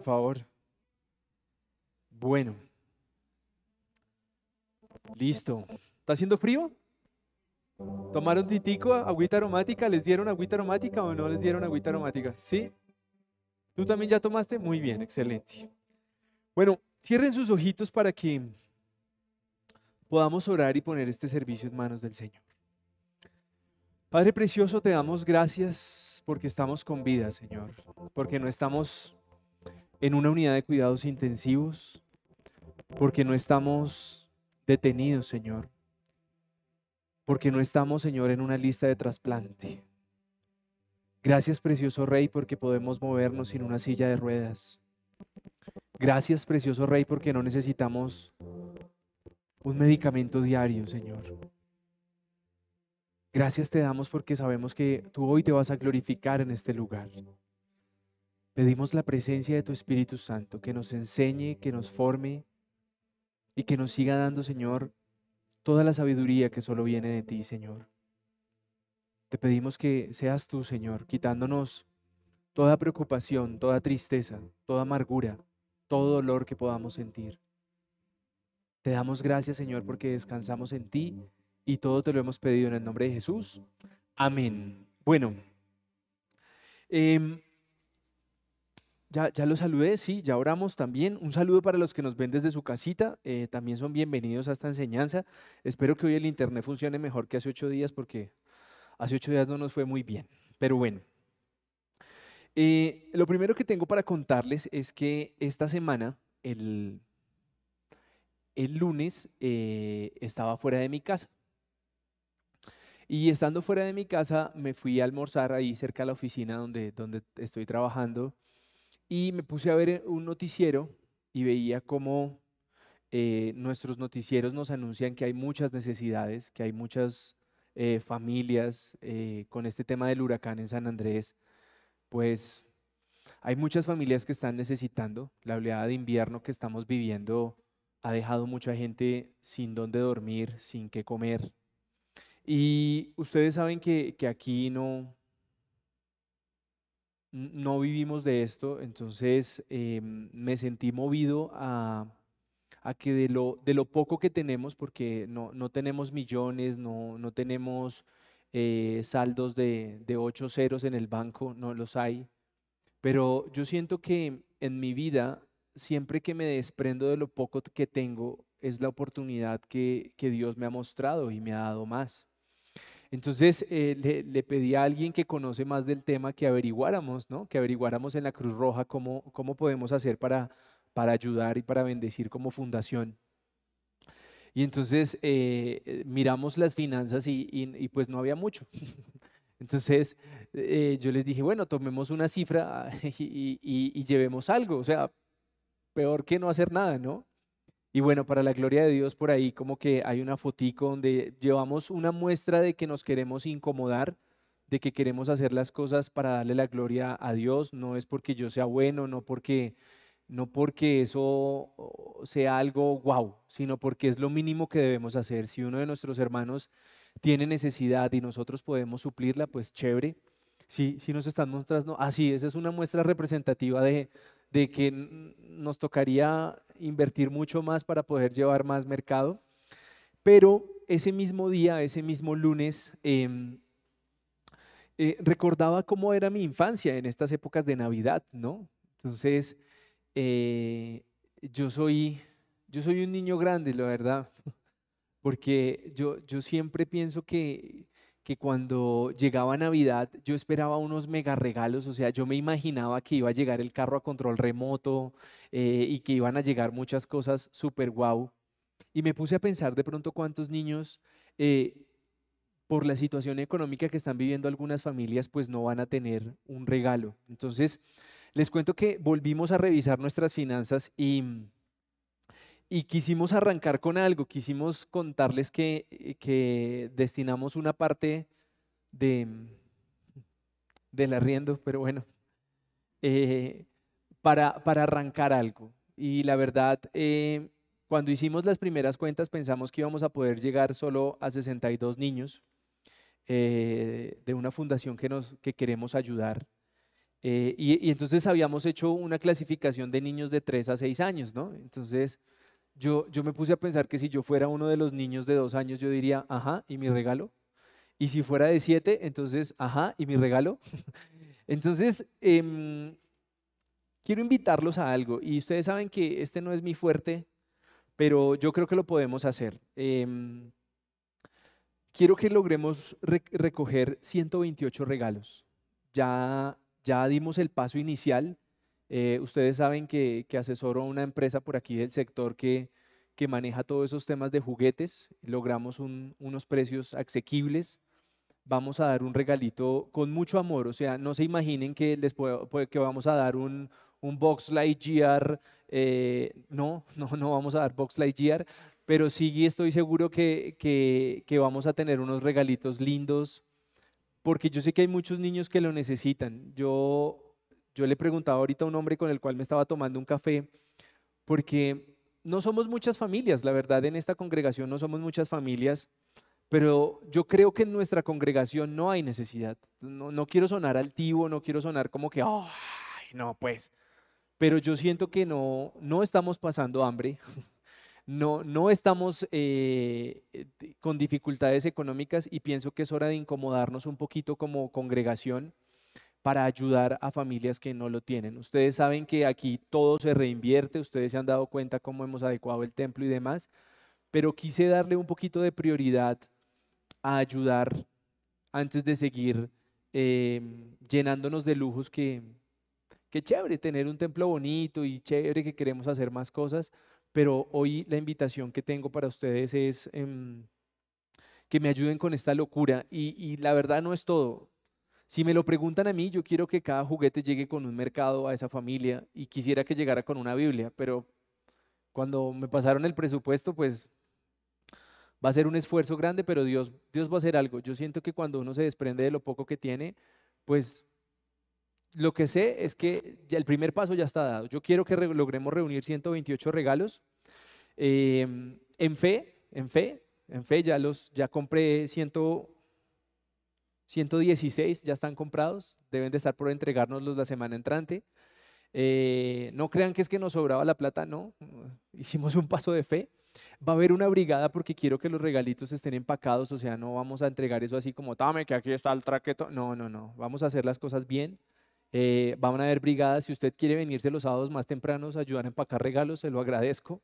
por favor. Bueno. Listo. ¿Está haciendo frío? ¿Tomaron titico, agüita aromática? ¿Les dieron agüita aromática o no les dieron agüita aromática? ¿Sí? ¿Tú también ya tomaste? Muy bien, excelente. Bueno, cierren sus ojitos para que podamos orar y poner este servicio en manos del Señor. Padre Precioso, te damos gracias porque estamos con vida, Señor, porque no estamos en una unidad de cuidados intensivos, porque no estamos detenidos, Señor, porque no estamos, Señor, en una lista de trasplante. Gracias, precioso Rey, porque podemos movernos sin una silla de ruedas. Gracias, precioso Rey, porque no necesitamos un medicamento diario, Señor. Gracias te damos porque sabemos que tú hoy te vas a glorificar en este lugar. Pedimos la presencia de tu Espíritu Santo, que nos enseñe, que nos forme y que nos siga dando, Señor, toda la sabiduría que solo viene de ti, Señor. Te pedimos que seas tú, Señor, quitándonos toda preocupación, toda tristeza, toda amargura, todo dolor que podamos sentir. Te damos gracias, Señor, porque descansamos en ti y todo te lo hemos pedido en el nombre de Jesús. Amén. Bueno, em, ya, ya los saludé, sí, ya oramos también. Un saludo para los que nos ven desde su casita. Eh, también son bienvenidos a esta enseñanza. Espero que hoy el internet funcione mejor que hace ocho días porque hace ocho días no nos fue muy bien. Pero bueno. Eh, lo primero que tengo para contarles es que esta semana, el, el lunes, eh, estaba fuera de mi casa. Y estando fuera de mi casa, me fui a almorzar ahí cerca de la oficina donde, donde estoy trabajando y me puse a ver eh, un noticiero y veía cómo eh, nuestros noticieros nos anuncian que hay muchas necesidades, que hay muchas eh, familias con este tema del huracán en San Andrés, pues hay muchas familias que están necesitando. La oleada de invierno que estamos viviendo ha dejado mucha gente sin dónde dormir, sin qué comer. Y ustedes saben que, que aquí no, no vivimos de esto, entonces em, me sentí movido a, que de lo, de lo, poco que tenemos, porque no, no tenemos millones, no, no tenemos eh, saldos de, de ocho ceros en el banco, no los hay, pero yo siento que en mi vida, siempre que me desprendo de lo poco que tengo, es la oportunidad que, que Dios me ha mostrado y me ha dado más. Entonces eh, le, pedí a alguien que conoce más del tema que averiguáramos, ¿no? Que averiguáramos en la Cruz Roja cómo, cómo podemos hacer para, para ayudar y para bendecir como fundación. Y entonces eh, eh, miramos las finanzas y, pues no había mucho. Entonces yo les dije, bueno, tomemos una cifra y, y llevemos algo. O sea, peor que no hacer nada, ¿no? Y bueno, para la gloria de Dios, por ahí como que hay una fotico donde llevamos una muestra de que nos queremos incomodar, de que queremos hacer las cosas para darle la gloria a Dios. No es porque yo sea bueno, no porque, no porque eso sea algo guau, sino porque es lo mínimo que debemos hacer. Si uno de nuestros hermanos tiene necesidad y nosotros podemos suplirla, pues chévere. Si, si nos están mostrando, así, esa es una muestra representativa de, de que nos tocaría invertir mucho más para poder llevar más mercado. Pero ese mismo día, ese mismo lunes, em, eh, recordaba cómo era mi infancia en estas épocas de Navidad, ¿no? Entonces, eh, yo, soy, yo soy un niño grande, la verdad, porque yo, yo siempre pienso que que cuando llegaba Navidad yo esperaba unos mega regalos, o sea, yo me imaginaba que iba a llegar el carro a control remoto eh, y que iban a llegar muchas cosas súper guau. Y me puse a pensar de pronto cuántos niños, eh, por la situación económica que están viviendo algunas familias, pues no van a tener un regalo. Entonces, les cuento que volvimos a revisar nuestras finanzas y y quisimos arrancar con algo, quisimos contarles que, eh, que destinamos una parte de, del arriendo, pero bueno, eh, para, para, arrancar algo. Y la verdad, eh, cuando hicimos las primeras cuentas pensamos que íbamos a poder llegar solo a 62 niños de una fundación que, nos, que queremos ayudar. Eh, y, entonces habíamos hecho una clasificación de niños de 3 a 6 años, ¿no? Entonces yo, yo me puse a pensar que si yo fuera uno de los niños de 2 años, yo diría, ajá, ¿y mi regalo? Y si fuera de 7, entonces, ajá, ¿y mi regalo? entonces, em, quiero invitarlos a algo. Y ustedes saben que este no es mi fuerte, pero yo creo que lo podemos hacer. Em, quiero que logremos recoger 128 regalos. Ya ya dimos el paso inicial. Eh, ustedes saben que, que, asesoro a una empresa por aquí del sector que, que maneja todos esos temas de juguetes. Logramos unos precios asequibles. Vamos a dar un regalito con mucho amor. O sea, no se imaginen que, les que vamos a dar un, un Box Lightyear. Eh, no, no, no vamos a dar Box Lightyear. Pero sí estoy seguro que, que, que vamos a tener unos regalitos lindos porque yo sé que hay muchos niños que lo necesitan. Yo, yo le preguntaba ahorita a un hombre con el cual me estaba tomando un café, porque no somos muchas familias, la verdad en esta congregación no somos muchas familias, pero yo creo que en nuestra congregación no hay necesidad. No, no quiero sonar altivo, no quiero sonar como que, ay, no, pues, pero yo siento que no, no estamos pasando hambre. no, no estamos eh, con dificultades económicas y pienso que es hora de incomodarnos un poquito como congregación para ayudar a familias que no lo tienen. Ustedes saben que aquí todo se reinvierte, ustedes se han dado cuenta cómo hemos adecuado el templo y demás, pero quise darle un poquito de prioridad a ayudar antes de seguir em, llenándonos de lujos que, que chévere tener un templo bonito y chévere que queremos hacer más cosas, pero hoy la invitación que tengo para ustedes es em, que me ayuden con esta locura y, la verdad no es todo. Si me lo preguntan a mí, yo quiero que cada juguete llegue con un mercado a esa familia y quisiera que llegara con una Biblia, pero cuando me pasaron el presupuesto, pues va a ser un esfuerzo grande, pero Dios, Dios va a hacer algo. Yo siento que cuando uno se desprende de lo poco que tiene, pues lo que sé es que el primer paso ya está dado. Yo quiero que logremos reunir 128 regalos. Em, en fe, en fe, en fe, ya los, ya compré 116, ya están comprados, deben de estar por entregárnoslos la semana entrante. Eh, no crean que es que nos sobraba la plata, no, hicimos un paso de fe. Va a haber una brigada porque quiero que los regalitos estén empacados, o sea, no vamos a entregar eso así como, dame que aquí está el traqueto. No, no, no, vamos a hacer las cosas bien. Eh, van a haber brigadas. Si usted quiere venirse los sábados más tempranos a ayudar a empacar regalos, se lo agradezco.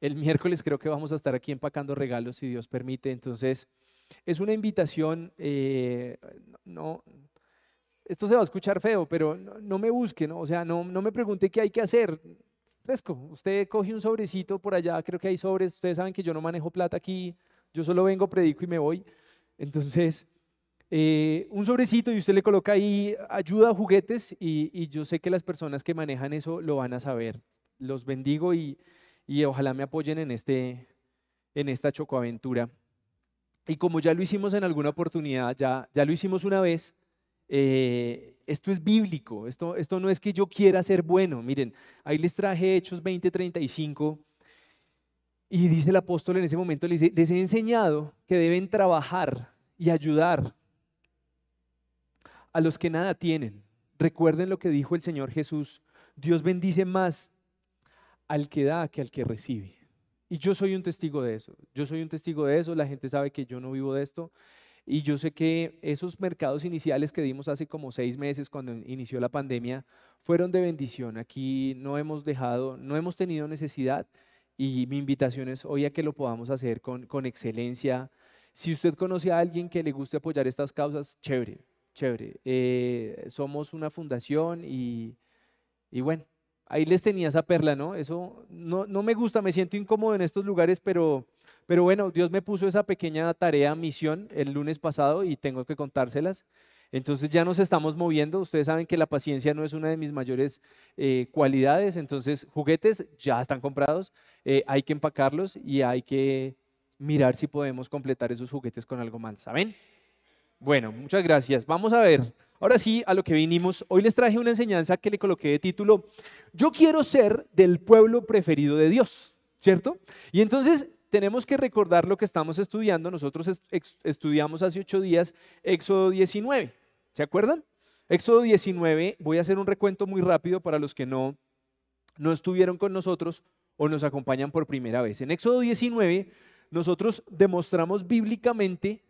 El miércoles creo que vamos a estar aquí empacando regalos, si Dios permite. Entonces, es una invitación. Eh, no, esto se va a escuchar feo, pero no, me busque, ¿no? O sea, no, no me pregunte qué hay que hacer. Fresco, usted coge un sobrecito por allá, creo que hay sobres. Ustedes saben que yo no manejo plata aquí, yo solo vengo, predico y me voy. Entonces, eh, un sobrecito y usted le coloca ahí ayuda a juguetes y, yo sé que las personas que manejan eso lo van a saber. Los bendigo y, ojalá me apoyen en, este, en esta chocoaventura. Y como ya lo hicimos en alguna oportunidad, ya, ya lo hicimos una vez, eh, esto es bíblico, esto, esto no es que yo quiera ser bueno. Miren, ahí les traje Hechos 20:35 y dice el apóstol en ese momento, les he enseñado que deben trabajar y ayudar a los que nada tienen. Recuerden lo que dijo el Señor Jesús. Dios bendice más al que da que al que recibe. Y yo soy un testigo de eso. Yo soy un testigo de eso. La gente sabe que yo no vivo de esto. Y yo sé que esos mercados iniciales que dimos hace como seis meses cuando inició la pandemia fueron de bendición. Aquí no hemos dejado, no hemos tenido necesidad y mi invitación es hoy a que lo podamos hacer con, con excelencia. Si usted conoce a alguien que le guste apoyar estas causas, chévere chévere. Eh, somos una fundación y, bueno, ahí les tenía esa perla, ¿no? Eso no, me gusta, me siento incómodo en estos lugares, pero, pero bueno, Dios me puso esa pequeña tarea, misión el lunes pasado y tengo que contárselas. Entonces ya nos estamos moviendo. Ustedes saben que la paciencia no es una de mis mayores eh, cualidades. Entonces, juguetes ya están comprados. Eh, hay que empacarlos y hay que mirar si podemos completar esos juguetes con algo más. ¿Saben? Bueno, muchas gracias. Vamos a ver. Ahora sí, a lo que vinimos. Hoy les traje una enseñanza que le coloqué de título, Yo quiero ser del pueblo preferido de Dios, ¿cierto? Y entonces tenemos que recordar lo que estamos estudiando. Nosotros estudiamos hace ocho días Éxodo 19. ¿Se acuerdan? Éxodo 19, voy a hacer un recuento muy rápido para los que no, no estuvieron con nosotros o nos acompañan por primera vez. En Éxodo 19, nosotros demostramos bíblicamente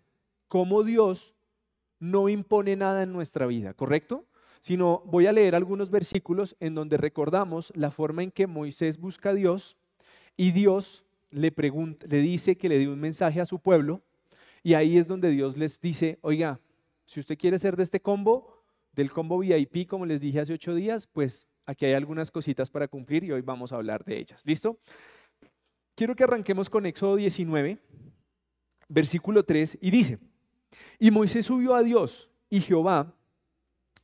cómo Dios no impone nada en nuestra vida, ¿correcto? Sino voy a leer algunos versículos en donde recordamos la forma en que Moisés busca a Dios y Dios le, pregunta, le dice que le dé un mensaje a su pueblo y ahí es donde Dios les dice, oiga, si usted quiere ser de este combo, del combo VIP, como les dije hace ocho días, pues aquí hay algunas cositas para cumplir y hoy vamos a hablar de ellas. ¿Listo? Quiero que arranquemos con Éxodo 19, versículo 3, y dice, y Moisés subió a Dios y Jehová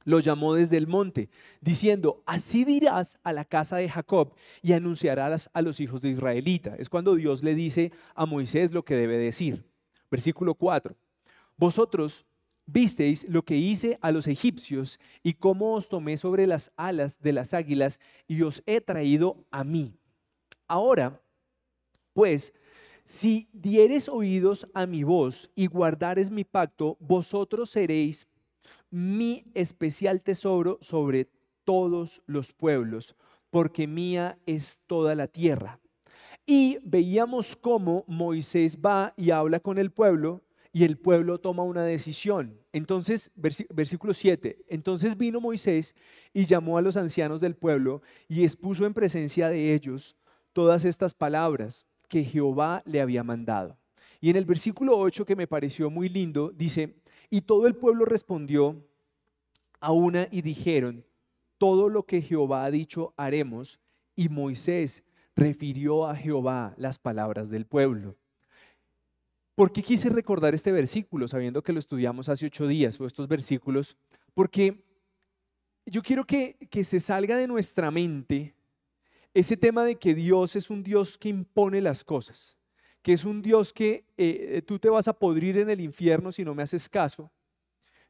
lo llamó desde el monte, diciendo, así dirás a la casa de Jacob y anunciarás a los hijos de Israelita. Es cuando Dios le dice a Moisés lo que debe decir. Versículo 4, vosotros visteis lo que hice a los egipcios y cómo os tomé sobre las alas de las águilas y os he traído a mí. Ahora, pues, si dieres oídos a mi voz y guardares mi pacto, vosotros seréis mi especial tesoro sobre todos los pueblos, porque mía es toda la tierra. Y veíamos cómo Moisés va y habla con el pueblo y el pueblo toma una decisión. Entonces, versículo 7, entonces vino Moisés y llamó a los ancianos del pueblo y expuso en presencia de ellos todas estas palabras que Jehová le había mandado. Y en el versículo 8, que me pareció muy lindo, dice, y todo el pueblo respondió a una y dijeron, todo lo que Jehová ha dicho haremos. Y Moisés refirió a Jehová las palabras del pueblo. ¿Por qué quise recordar este versículo, sabiendo que lo estudiamos hace ocho días, o estos versículos? Porque yo quiero que, que se salga de nuestra mente ese tema de que Dios es un Dios que impone las cosas, que es un Dios que eh, tú te vas a podrir en el infierno si no me haces caso.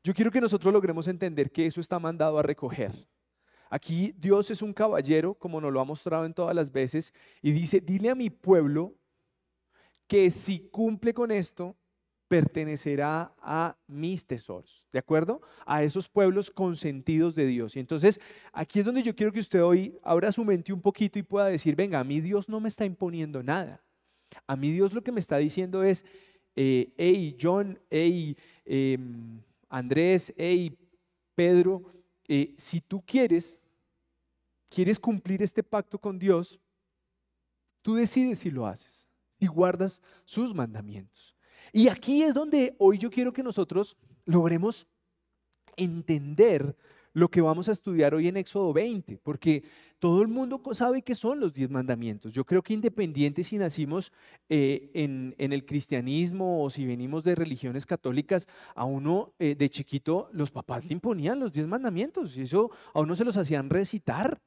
Yo quiero que nosotros logremos entender que eso está mandado a recoger. Aquí Dios es un caballero, como nos lo ha mostrado en todas las veces, y dice, dile a mi pueblo que si cumple con esto, pertenecerá a mis tesoros, ¿de acuerdo? A esos pueblos consentidos de Dios. Y entonces aquí es donde yo quiero que usted hoy abra su mente un poquito y pueda decir, venga, a mí Dios no me está imponiendo nada. A mí Dios lo que me está diciendo es, eh, hey John, hey em, Andrés, hey Pedro, eh, si tú quieres, quieres cumplir este pacto con Dios, tú decides si lo haces, y guardas sus mandamientos. Y aquí es donde hoy yo quiero que nosotros logremos entender lo que vamos a estudiar hoy en Éxodo 20, porque todo el mundo sabe qué son los diez mandamientos. Yo creo que independiente si nacimos eh, en, el cristianismo o si venimos de religiones católicas, a uno eh, de chiquito los papás le imponían los diez mandamientos y eso a uno se los hacían recitar.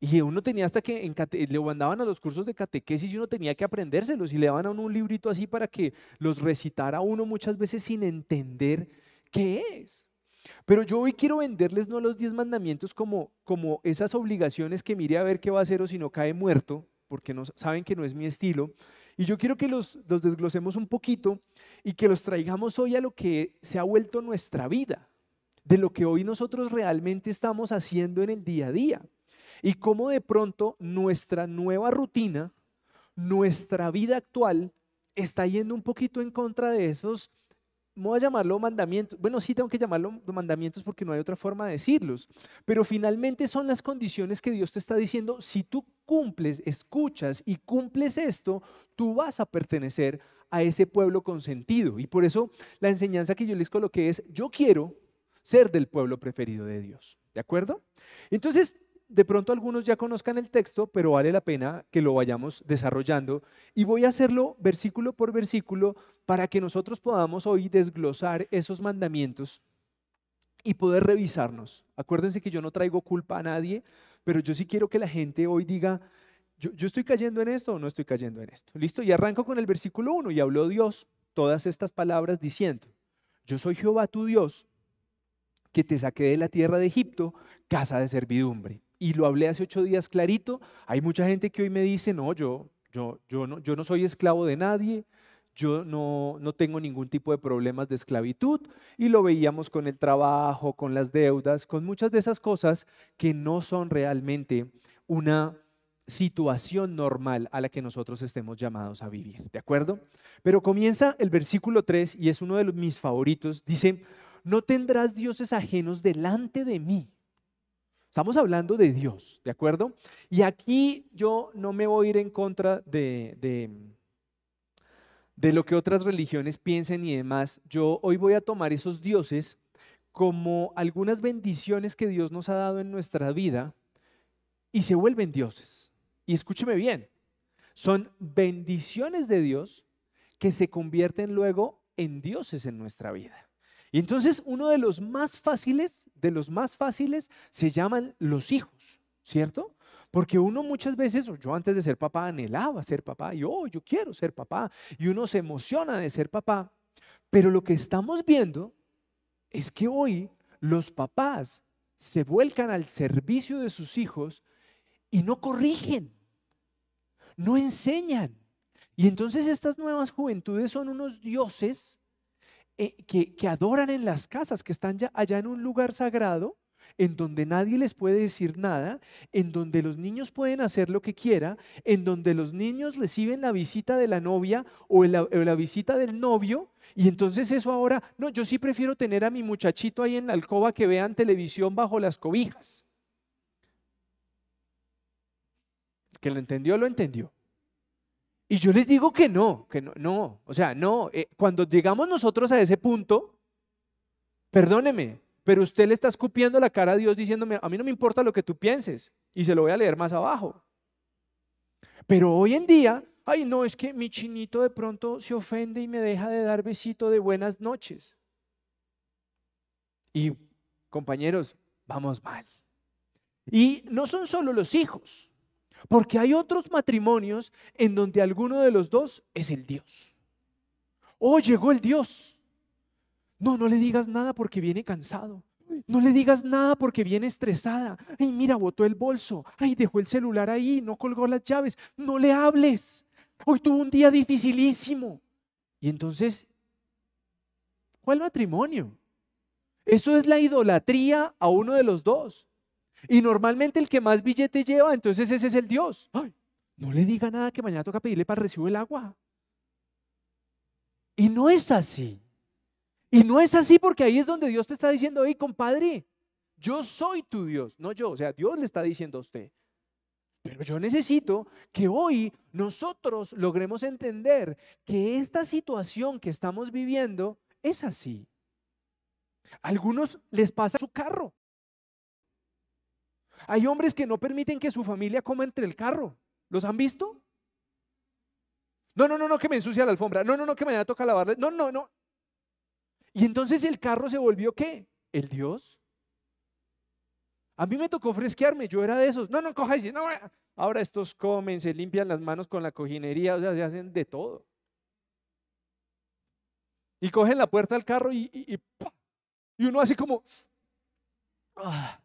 Y uno tenía hasta que le mandaban a los cursos de catequesis y uno tenía que aprendérselos y le daban a uno un librito así para que los recitara uno muchas veces sin entender qué es. Pero yo hoy quiero venderles no los diez mandamientos como, como esas obligaciones que mire a ver qué va a hacer o si no cae muerto, porque no, saben que no es mi estilo. Y yo quiero que los, los desglosemos un poquito y que los traigamos hoy a lo que se ha vuelto nuestra vida, de lo que hoy nosotros realmente estamos haciendo en el día a día y cómo de pronto nuestra nueva rutina, nuestra vida actual está yendo un poquito en contra de esos, no voy a llamarlo mandamientos, bueno, sí tengo que llamarlo mandamientos porque no hay otra forma de decirlos, pero finalmente son las condiciones que Dios te está diciendo, si tú cumples, escuchas y cumples esto, tú vas a pertenecer a ese pueblo consentido. Y por eso la enseñanza que yo les coloqué es, yo quiero ser del pueblo preferido de Dios. ¿De acuerdo? Entonces, de pronto algunos ya conozcan el texto, pero vale la pena que lo vayamos desarrollando. Y voy a hacerlo versículo por versículo para que nosotros podamos hoy desglosar esos mandamientos y poder revisarnos. Acuérdense que yo no traigo culpa a nadie, pero yo sí quiero que la gente hoy diga, yo, estoy cayendo en esto o no estoy cayendo en esto. Listo, y arranco con el versículo 1 y habló Dios todas estas palabras diciendo, yo soy Jehová tu Dios, que te saqué de la tierra de Egipto, casa de servidumbre y lo hablé hace ocho días clarito. Hay mucha gente que hoy me dice, no, yo, yo, yo, no, yo no soy esclavo de nadie, yo no, no tengo ningún tipo de problemas de esclavitud y lo veíamos con el trabajo, con las deudas, con muchas de esas cosas que no son realmente una situación normal a la que nosotros estemos llamados a vivir, ¿de acuerdo? Pero comienza el versículo 3 y es uno de mis favoritos, dice, no tendrás dioses ajenos delante de mí. Estamos hablando de Dios, ¿de acuerdo? Y aquí yo no me voy a ir en contra de, de, de lo que otras religiones piensen y demás. Yo hoy voy a tomar esos dioses como algunas bendiciones que Dios nos ha dado en nuestra vida y se vuelven dioses. Y escúcheme bien, son bendiciones de Dios que se convierten luego en dioses en nuestra vida. Y entonces uno de los más fáciles, de los más fáciles, se llaman los hijos, ¿cierto? Porque uno muchas veces, yo antes de ser papá anhelaba ser papá, y oh, yo quiero ser papá, y uno se emociona de ser papá. Pero lo que estamos viendo es que hoy los papás se vuelcan al servicio de sus hijos y no corrigen, no enseñan. Y entonces estas nuevas juventudes son unos dioses eh, que, adoran en las casas, que están ya allá en un lugar sagrado, en donde nadie les puede decir nada, en donde los niños pueden hacer lo que quiera, en donde los niños reciben la visita de la novia o la, o la, visita del novio, y entonces eso ahora, no, yo sí prefiero tener a mi muchachito ahí en la alcoba que vean televisión bajo las cobijas. que lo entendió, lo entendió. Y yo les digo que no, que no, no, o sea, no, eh, cuando llegamos nosotros a ese punto, perdóneme, pero usted le está escupiendo la cara a Dios diciéndome, a mí no me importa lo que tú pienses, y se lo voy a leer más abajo. Pero hoy en día, ay no, es que mi chinito de pronto se ofende y me deja de dar besito de buenas noches. Y compañeros, vamos mal. Y no son solo los hijos. Porque hay otros matrimonios en donde alguno de los dos es el Dios. Oh, llegó el Dios. No, no le digas nada porque viene cansado. No le digas nada porque viene estresada. Ay, mira, botó el bolso. Ay, dejó el celular ahí, no colgó las llaves. No le hables. Hoy tuvo un día dificilísimo. Y entonces, ¿cuál matrimonio? Eso es la idolatría a uno de los dos. Y normalmente el que más billete lleva, entonces ese es el Dios. no le diga nada que mañana toca pedirle para recibir el agua. Y no es así. Y no es así porque ahí es donde Dios te está diciendo, hey, compadre, yo soy tu Dios, no yo. O sea, Dios le está diciendo a usted. Pero yo necesito que hoy nosotros logremos entender que esta situación que estamos viviendo es así. A algunos les pasa su carro. Hay hombres que no permiten que su familia coma entre el carro. ¿Los han visto? No, no, no, no, que me ensucia la alfombra. No, no, no, que mañana toca lavarla. No, no, no. Y entonces el carro se volvió qué? El Dios. A mí me tocó fresquearme, yo era de esos. No, no, coja y no. Ahora estos comen, se limpian las manos con la cojinería, o sea, se hacen de todo. Y cogen la puerta del carro y, y, y, uno así como, ah,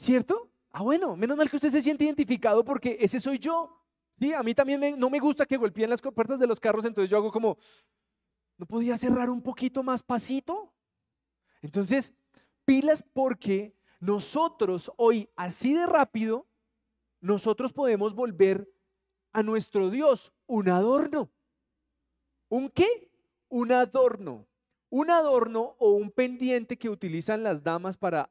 ¿Cierto? Ah, bueno, menos mal que usted se siente identificado porque ese soy yo. Sí, a mí también no me gusta que golpeen las puertas de los carros, entonces yo hago como, ¿no podía cerrar un poquito más pasito? Entonces, pilas porque nosotros hoy, así de rápido, nosotros podemos volver a nuestro Dios un adorno. ¿Un qué? Un adorno un adorno o un pendiente que utilizan las damas para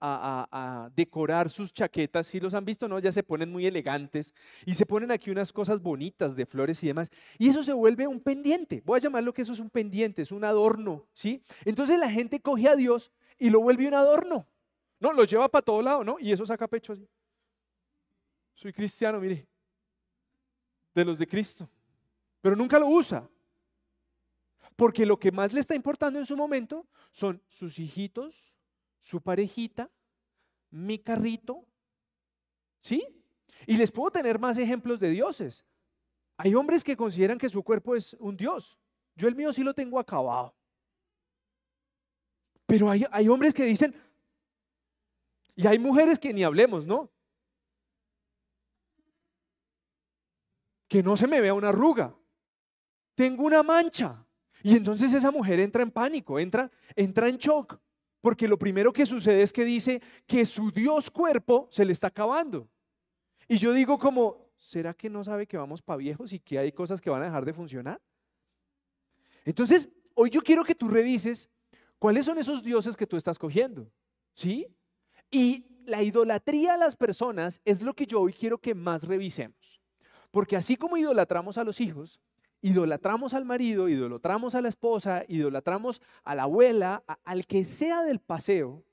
decorar sus chaquetas, si los han visto, ¿no? Ya se ponen muy elegantes y se ponen aquí unas cosas bonitas de flores y demás. Y eso se vuelve un pendiente. Voy a llamarlo que eso es un pendiente, es un adorno, ¿sí? Entonces la gente coge a Dios y lo vuelve un adorno. No, lo lleva para todo lado, ¿no? Y eso saca pecho. Soy cristiano, mire. De los de Cristo. Pero nunca lo usa. Porque lo que más le está importando en su momento son sus hijitos, su parejita, mi carrito. ¿Sí? Y les puedo tener más ejemplos de dioses. Hay hombres que consideran que su cuerpo es un dios. Yo el mío sí lo tengo acabado. Pero hay, hay hombres que dicen, y hay mujeres que ni hablemos, ¿no? Que no se me vea una arruga. tengo una mancha. Y entonces esa mujer entra en pánico, entra, entra en shock, porque lo primero que sucede es que dice que su Dios cuerpo se le está acabando. Y yo digo como, ¿será que no sabe que vamos para viejos y que hay cosas que van a dejar de funcionar? Entonces, hoy yo quiero que tú revises cuáles son esos dioses que tú estás cogiendo. ¿Sí? Y la idolatría a las personas es lo que yo hoy quiero que más revisemos. Porque así como idolatramos a los hijos, idolatramos al marido, idolatramos a la esposa, idolatramos a la abuela, al que sea del paseo,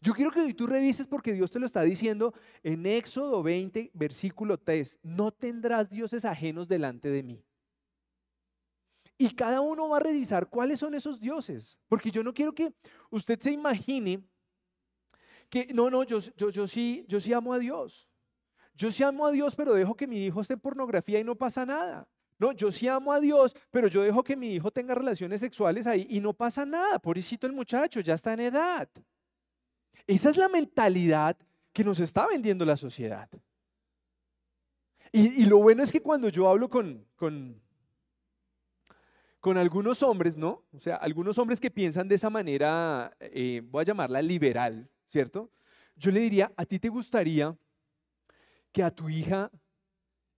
yo quiero que tú revises porque Dios te lo está diciendo en Éxodo 20, versículo 3, no tendrás dioses ajenos delante de mí. Y cada uno va a revisar cuáles son esos dioses, porque yo no quiero que usted se imagine que no, no, yo, yo, yo, sí, yo sí amo a Dios. Yo sí amo a Dios, pero dejo que mi hijo esté en pornografía y no pasa nada. No, yo sí amo a Dios, pero yo dejo que mi hijo tenga relaciones sexuales ahí y no pasa nada. Pobrecito el muchacho, ya está en edad. Esa es la mentalidad que nos está vendiendo la sociedad. Y, lo bueno es que cuando yo hablo con, con, con, algunos hombres, ¿no? O sea, algunos hombres que piensan de esa manera, eh, voy a llamarla liberal, ¿cierto? Yo le diría, ¿a ti te gustaría que a tu hija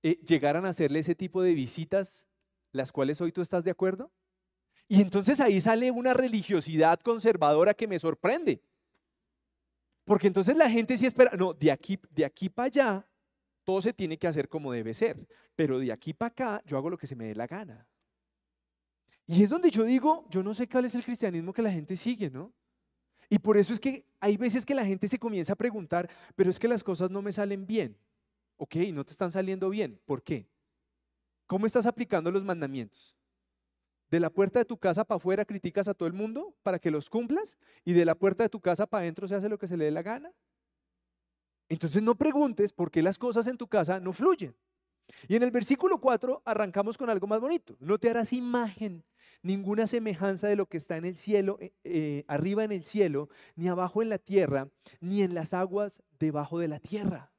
eh, llegaran a hacerle ese tipo de visitas, las cuales hoy tú estás de acuerdo? Y entonces ahí sale una religiosidad conservadora que me sorprende. Porque entonces la gente sí espera, no, de aquí, de aquí para allá, todo se tiene que hacer como debe ser. Pero de aquí para acá, yo hago lo que se me dé la gana. Y es donde yo digo, yo no sé cuál es el cristianismo que la gente sigue, ¿no? Y por eso es que hay veces que la gente se comienza a preguntar, pero es que las cosas no me salen bien. Ok, no te están saliendo bien. ¿Por qué? ¿Cómo estás aplicando los mandamientos? De la puerta de tu casa para afuera criticas a todo el mundo para que los cumplas y de la puerta de tu casa para adentro se hace lo que se le dé la gana. Entonces no preguntes por qué las cosas en tu casa no fluyen. Y en el versículo 4 arrancamos con algo más bonito. No te harás imagen, ninguna semejanza de lo que está en el cielo, eh, eh, arriba en el cielo, ni abajo en la tierra, ni en las aguas debajo de la tierra.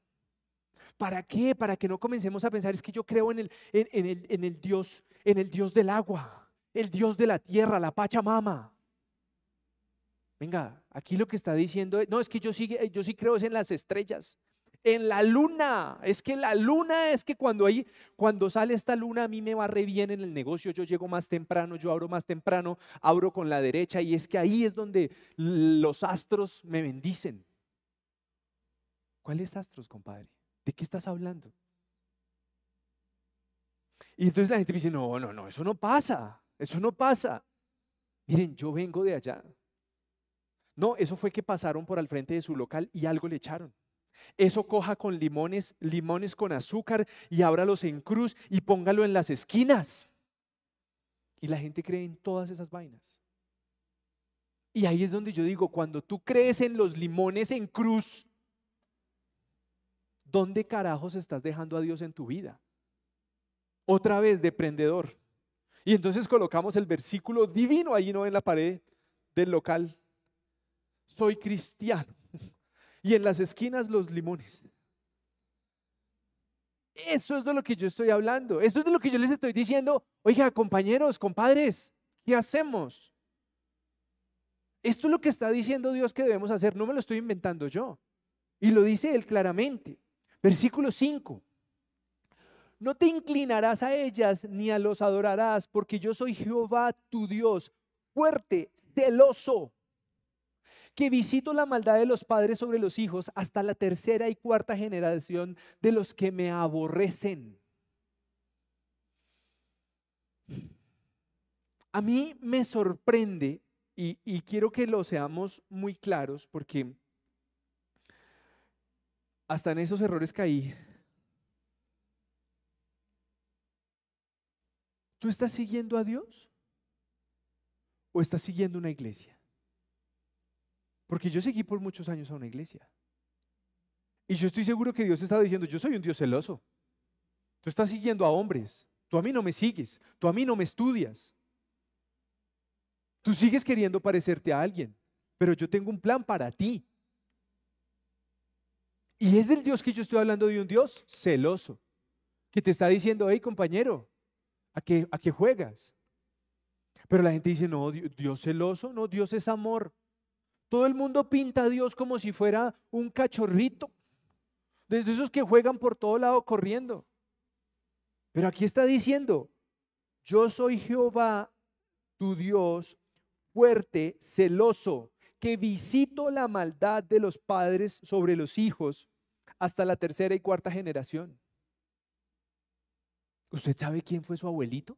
¿Para qué? Para que no comencemos a pensar, es que yo creo en el, el, en el Dios, en el Dios del agua el Dios de la tierra, la Pachamama. Venga, aquí lo que está diciendo, no, es que yo sí, yo sí creo en las estrellas, en la luna. Es que la luna es que cuando hay, cuando sale esta luna a mí me va re bien en el negocio, yo llego más temprano, yo abro más temprano, abro con la derecha y es que ahí es donde los astros me bendicen. ¿Cuáles astros, compadre? ¿De qué estás hablando? Y entonces la gente me dice, no, no, no, eso no pasa. Eso no pasa. Miren, yo vengo de allá. No, eso fue que pasaron por al frente de su local y algo le echaron. Eso coja con limones, limones con azúcar y ábralos en cruz y póngalo en las esquinas. Y la gente cree en todas esas vainas. Y ahí es donde yo digo, cuando tú crees en los limones en cruz, ¿dónde carajos estás dejando a Dios en tu vida? Otra vez, deprendedor. Y entonces colocamos el versículo divino ahí, ¿no? En la pared del local. Soy cristiano. Y en las esquinas los limones. Eso es de lo que yo estoy hablando. Eso es de lo que yo les estoy diciendo. Oiga, compañeros, compadres, ¿qué hacemos? Esto es lo que está diciendo Dios que debemos hacer. No me lo estoy inventando yo. Y lo dice Él claramente. Versículo 5. No te inclinarás a ellas ni a los adorarás, porque yo soy Jehová tu Dios, fuerte, celoso, que visito la maldad de los padres sobre los hijos hasta la tercera y cuarta generación de los que me aborrecen. A mí me sorprende y, y quiero que lo seamos muy claros porque hasta en esos errores caí ¿Tú estás siguiendo a Dios? ¿O estás siguiendo una iglesia? Porque yo seguí por muchos años a una iglesia. Y yo estoy seguro que Dios está diciendo, yo soy un Dios celoso. Tú estás siguiendo a hombres. Tú a mí no me sigues. Tú a mí no me estudias. Tú sigues queriendo parecerte a alguien. Pero yo tengo un plan para ti. Y es del Dios que yo estoy hablando de un Dios celoso. Que te está diciendo, hey compañero, ¿A qué, ¿A qué juegas? Pero la gente dice, no, Dios celoso, no, Dios es amor. Todo el mundo pinta a Dios como si fuera un cachorrito, desde esos que juegan por todo lado corriendo. Pero aquí está diciendo, yo soy Jehová, tu Dios, fuerte, celoso, que visito la maldad de los padres sobre los hijos hasta la tercera y cuarta generación. ¿Usted sabe quién fue su abuelito?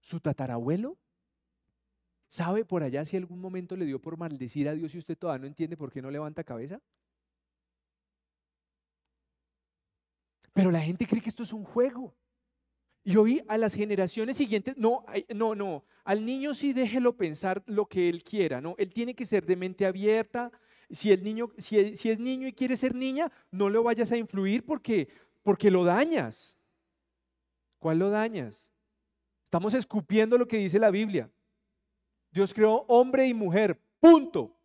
¿Su tatarabuelo? ¿Sabe por allá si algún momento le dio por maldecir a Dios y usted todavía no entiende por qué no levanta cabeza? Pero la gente cree que esto es un juego. Y hoy a las generaciones siguientes, no, no, no, al niño sí déjelo pensar lo que él quiera, ¿no? Él tiene que ser de mente abierta. Si el niño, si, es niño y quiere ser niña, no lo vayas a influir porque, porque lo dañas. ¿Cuál lo dañas? Estamos escupiendo lo que dice la Biblia. Dios creó hombre y mujer, punto.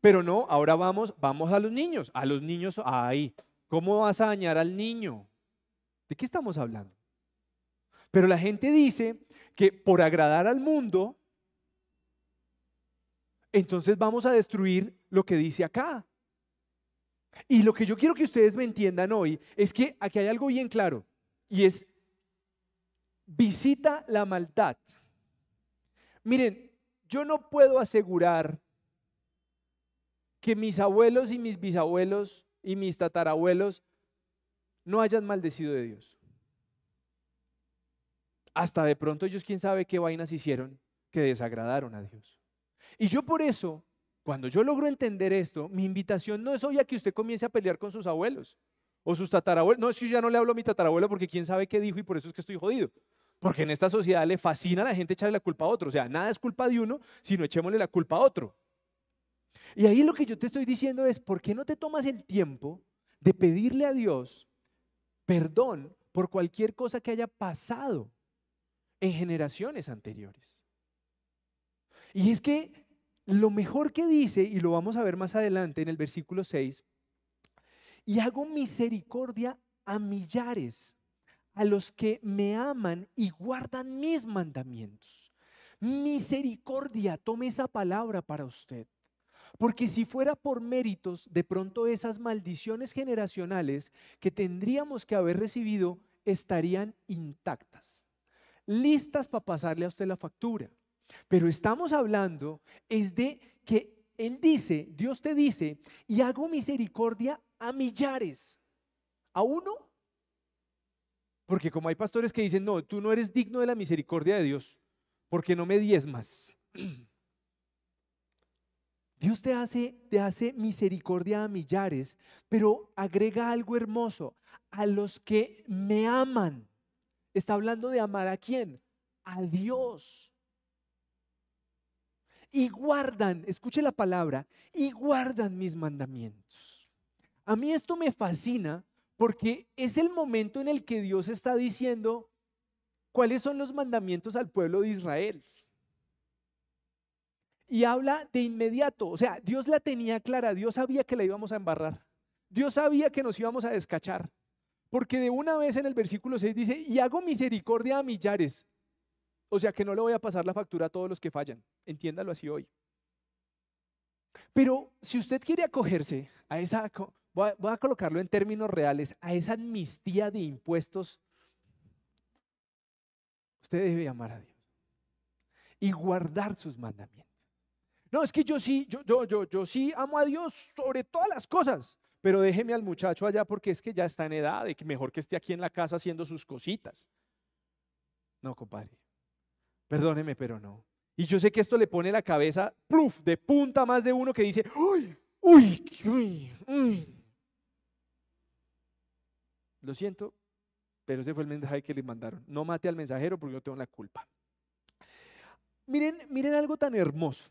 Pero no, ahora vamos, vamos a los niños. A los niños, ay, ¿cómo vas a dañar al niño? ¿De qué estamos hablando? Pero la gente dice que por agradar al mundo, entonces vamos a destruir lo que dice acá. Y lo que yo quiero que ustedes me entiendan hoy es que aquí hay algo bien claro y es visita la maldad. Miren, yo no puedo asegurar que mis abuelos y mis bisabuelos y mis tatarabuelos no hayan maldecido de Dios. Hasta de pronto ellos quién sabe qué vainas hicieron que desagradaron a Dios. Y yo por eso, cuando yo logro entender esto, mi invitación no es hoy a que usted comience a pelear con sus abuelos o sus tatarabuelos. No es que yo ya no le hablo a mi tatarabuelo porque quién sabe qué dijo y por eso es que estoy jodido. Porque en esta sociedad le fascina a la gente echarle la culpa a otro. O sea, nada es culpa de uno, sino echémosle la culpa a otro. Y ahí lo que yo te estoy diciendo es, ¿por qué no te tomas el tiempo de pedirle a Dios perdón por cualquier cosa que haya pasado en generaciones anteriores? Y es que lo mejor que dice, y lo vamos a ver más adelante en el versículo 6, y hago misericordia a millares a los que me aman y guardan mis mandamientos. Misericordia, tome esa palabra para usted. Porque si fuera por méritos, de pronto esas maldiciones generacionales que tendríamos que haber recibido estarían intactas, listas para pasarle a usted la factura. Pero estamos hablando es de que Él dice, Dios te dice, y hago misericordia a millares. ¿A uno? Porque como hay pastores que dicen, no, tú no eres digno de la misericordia de Dios, porque no me diezmas. Dios te hace, te hace misericordia a millares, pero agrega algo hermoso, a los que me aman. Está hablando de amar a quién? A Dios. Y guardan, escuche la palabra, y guardan mis mandamientos. A mí esto me fascina porque es el momento en el que Dios está diciendo cuáles son los mandamientos al pueblo de Israel. Y habla de inmediato, o sea, Dios la tenía clara, Dios sabía que la íbamos a embarrar, Dios sabía que nos íbamos a descachar, porque de una vez en el versículo 6 dice, y hago misericordia a millares, o sea que no le voy a pasar la factura a todos los que fallan, entiéndalo así hoy. Pero si usted quiere acogerse a esa voy a, colocarlo en términos reales, a esa amnistía de impuestos, usted debe amar a Dios y guardar sus mandamientos. No, es que yo sí, yo, yo, yo, yo sí amo a Dios sobre todas las cosas, pero déjeme al muchacho allá porque es que ya está en edad de que mejor que esté aquí en la casa haciendo sus cositas. No, compadre, perdóneme, pero no. Y yo sé que esto le pone la cabeza, pluf, de punta más de uno que dice, uy, uy, uy, uy. Lo siento, pero ese fue el mensaje que le mandaron. No mate al mensajero porque yo tengo la culpa. Miren, miren algo tan hermoso.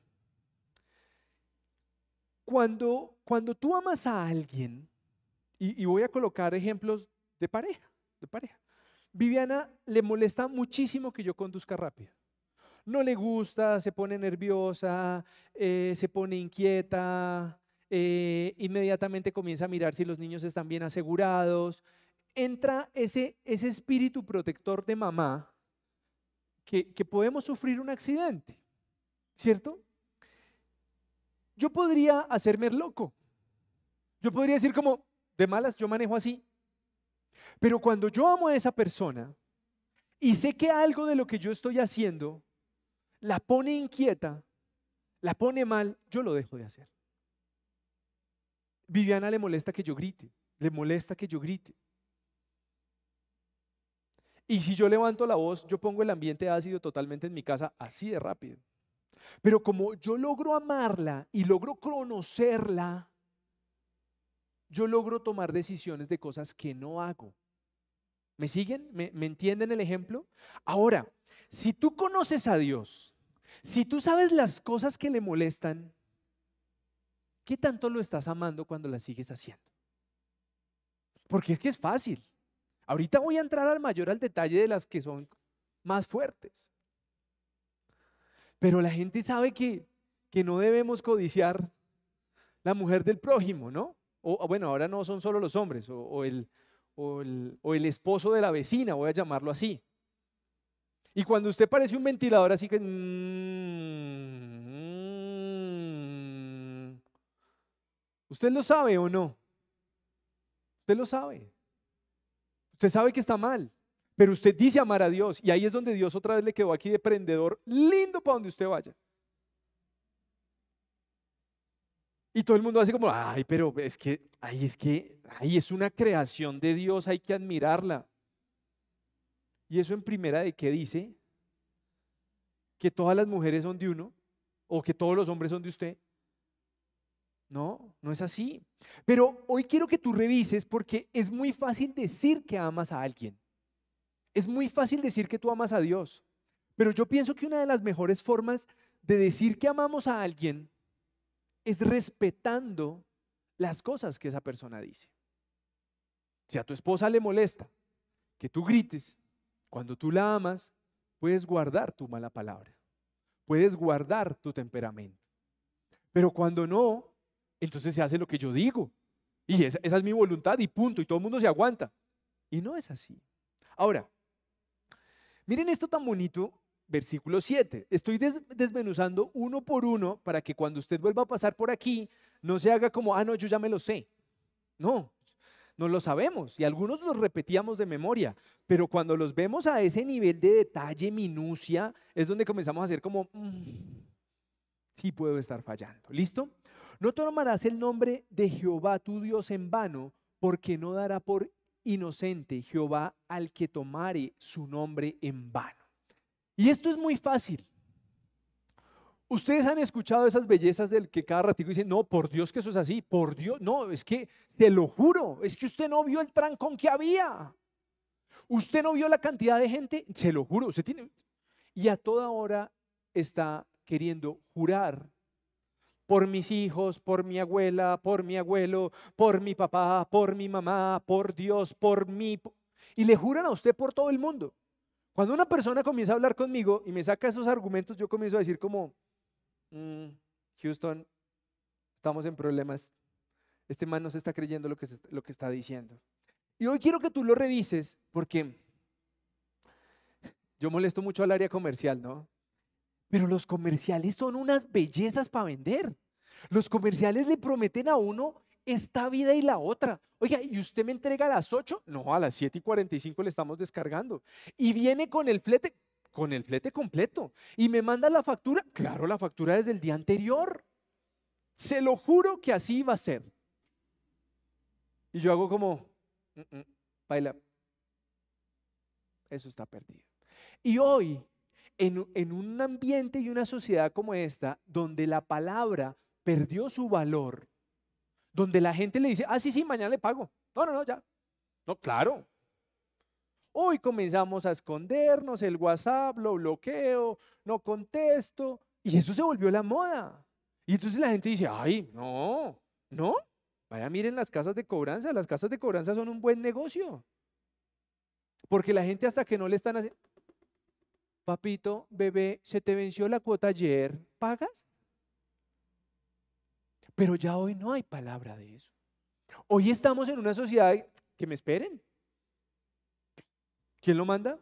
Cuando, cuando tú amas a alguien, y, y voy a colocar ejemplos de pareja, de pareja. Viviana le molesta muchísimo que yo conduzca rápido. No le gusta, se pone nerviosa, eh, se pone inquieta, eh, inmediatamente comienza a mirar si los niños están bien asegurados, entra ese, ese espíritu protector de mamá que, que podemos sufrir un accidente, ¿cierto? Yo podría hacerme el loco. Yo podría decir como, de malas, yo manejo así. Pero cuando yo amo a esa persona y sé que algo de lo que yo estoy haciendo la pone inquieta, la pone mal, yo lo dejo de hacer. Viviana le molesta que yo grite, le molesta que yo grite. Y si yo levanto la voz, yo pongo el ambiente ácido totalmente en mi casa así de rápido. Pero como yo logro amarla y logro conocerla, yo logro tomar decisiones de cosas que no hago. ¿Me siguen? ¿Me, ¿Me, entienden el ejemplo? Ahora, si tú conoces a Dios, si tú sabes las cosas que le molestan, ¿qué tanto lo estás amando cuando las sigues haciendo? Porque es que es fácil. Ahorita voy a entrar al mayor al detalle de las que son más fuertes. Pero la gente sabe que, que no debemos codiciar la mujer del prójimo, ¿no? O bueno, ahora no son solo los hombres, o, el, o, el, o el esposo de la vecina, voy a llamarlo así. Y cuando usted parece un ventilador así que... Mm, ¿Usted lo sabe o no? Usted lo sabe. Usted sabe que está mal, pero usted dice amar a Dios y ahí es donde Dios otra vez le quedó aquí de prendedor lindo para donde usted vaya. Y todo el mundo hace como, ay, pero es que, ay, es que, ay, es una creación de Dios, hay que admirarla. ¿Y eso en primera de qué dice? ¿Que todas las mujeres son de uno? ¿O que todos los hombres son de usted? No, no es así. Pero hoy quiero que tú revises porque es muy fácil decir que amas a alguien. Es muy fácil decir que tú amas a Dios. Pero yo pienso que una de las mejores formas de decir que amamos a alguien es respetando las cosas que esa persona dice. Si a tu esposa le molesta que tú grites, cuando tú la amas, puedes guardar tu mala palabra, puedes guardar tu temperamento. Pero cuando no, entonces se hace lo que yo digo. Y esa, es mi voluntad y punto. Y todo el mundo se aguanta. Y no es así. Ahora, miren esto tan bonito, versículo 7. Estoy desmenuzando uno por uno para que cuando usted vuelva a pasar por aquí, no se haga como, ah, no, yo ya me lo sé. No, no lo sabemos y algunos los repetíamos de memoria, pero cuando los vemos a ese nivel de detalle, minucia, es donde comenzamos a hacer como, mm, sí puedo estar fallando. ¿Listo? No tomarás el nombre de Jehová tu Dios en vano, porque no dará por inocente Jehová al que tomare su nombre en vano. Y esto es muy fácil. Ustedes han escuchado esas bellezas del que cada ratito dicen, no, por Dios que eso es así, por Dios, no, es que, te lo juro, es que usted no vio el trancón que había. Usted no vio la cantidad de gente, se lo juro, usted tiene... Y a toda hora está queriendo jurar por mis hijos, por mi abuela, por mi abuelo, por mi papá, por mi mamá, por Dios, por mí. Y le juran a usted por todo el mundo. Cuando una persona comienza a hablar conmigo y me saca esos argumentos, yo comienzo a decir como, mm, Houston, estamos en problemas. Este man no se está creyendo lo que, lo que está diciendo. Y hoy quiero que tú lo revises porque yo molesto mucho al área comercial, ¿no? Pero los comerciales son unas bellezas para vender. Los comerciales le prometen a uno esta vida y la otra. Oiga, ¿y usted me entrega a las 8? No, a las 7 y 45 le estamos descargando. Y viene con el flete, con el flete completo. Y me manda la factura. Claro, la factura desde el día anterior. Se lo juro que así va a ser. Y yo hago como, mm, mm, baila. Eso está perdido. Y hoy en, un ambiente y una sociedad como esta, donde la palabra perdió su valor, donde la gente le dice, ah, sí, sí, mañana le pago. No, no, no, ya. No, claro. Hoy comenzamos a escondernos, el WhatsApp lo bloqueo, no contesto, y eso se volvió la moda. Y entonces la gente dice, ay, no, no, vaya, miren las casas de cobranza, las casas de cobranza son un buen negocio. Porque la gente hasta que no le están haciendo, papito, bebé, se te venció la cuota ayer, ¿pagas? Pero ya hoy no hay palabra de eso. Hoy estamos en una sociedad que me esperen. ¿Quién lo manda?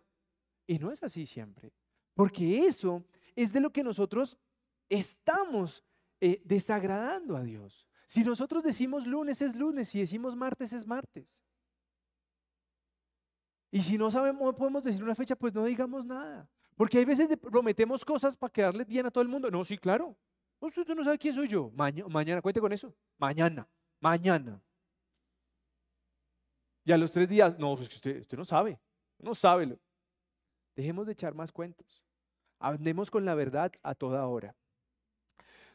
Y no es así siempre. Porque eso es de lo que nosotros estamos eh, desagradando a Dios. Si nosotros decimos lunes es lunes, si decimos martes es martes. Y si no sabemos, podemos decir una fecha, pues no digamos nada. Porque hay veces prometemos cosas para quedarle bien a todo el mundo. No, sí, claro. Usted no sabe quién soy yo. mañana, cuente con eso. Mañana, mañana. Y a los tres días, no, pues usted, usted no sabe. No sabe. Dejemos de echar más cuentos. Andemos con la verdad a toda hora.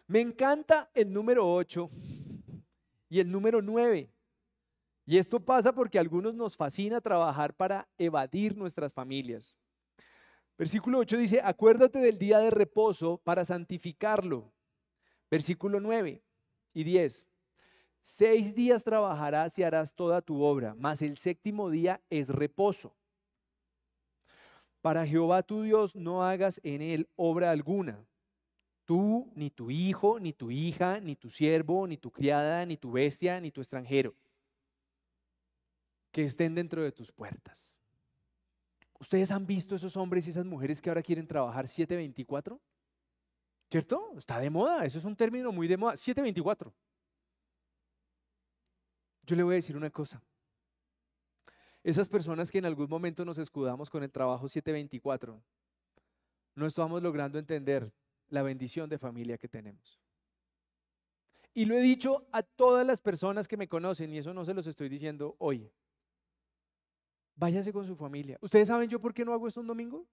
Me encanta el número 8 y el número 9. Y esto pasa porque a algunos nos fascina trabajar para evadir nuestras familias. Versículo 8 dice, acuérdate del día de reposo para santificarlo. Versículo 9 y 10. Seis días trabajarás y harás toda tu obra, mas el séptimo día es reposo. Para Jehová tu Dios no hagas en él obra alguna. Tú, ni tu hijo, ni tu hija, ni tu siervo, ni tu criada, ni tu bestia, ni tu extranjero, que estén dentro de tus puertas. ¿Ustedes han visto esos hombres y esas mujeres que ahora quieren trabajar 724? ¿Cierto? Está de moda, eso es un término muy de moda. 724. Yo le voy a decir una cosa. Esas personas que en algún momento nos escudamos con el trabajo 724, no estamos logrando entender la bendición de familia que tenemos. Y lo he dicho a todas las personas que me conocen, y eso no se los estoy diciendo hoy. Váyase con su familia. ¿Ustedes saben yo por qué no hago esto un domingo?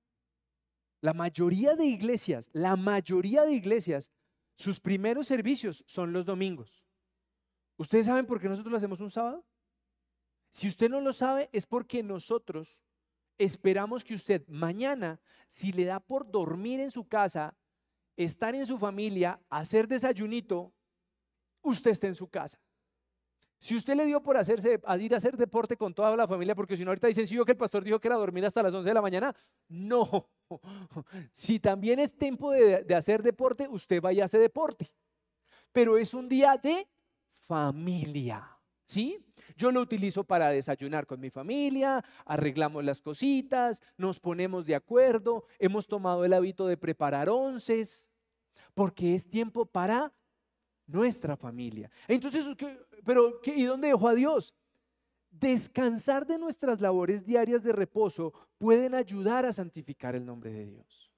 La mayoría de iglesias, la mayoría de iglesias, sus primeros servicios son los domingos. ¿Ustedes saben por qué nosotros lo hacemos un sábado? Si usted no lo sabe, es porque nosotros esperamos que usted mañana, si le da por dormir en su casa, estar en su familia, hacer desayunito, usted esté en su casa. Si usted le dio por hacerse, a ir a hacer deporte con toda la familia, porque si no ahorita dicen, sí, yo que el pastor dijo que era dormir hasta las 11 de la mañana, no. Si también es tiempo de, hacer deporte, usted vaya a hacer deporte. Pero es un día de familia, ¿sí? Yo lo utilizo para desayunar con mi familia, arreglamos las cositas, nos ponemos de acuerdo, hemos tomado el hábito de preparar onces, porque es tiempo para nuestra familia. Entonces, pero ¿y dónde dejó a Dios? Descansar de nuestras labores diarias de reposo pueden ayudar a santificar el nombre de Dios.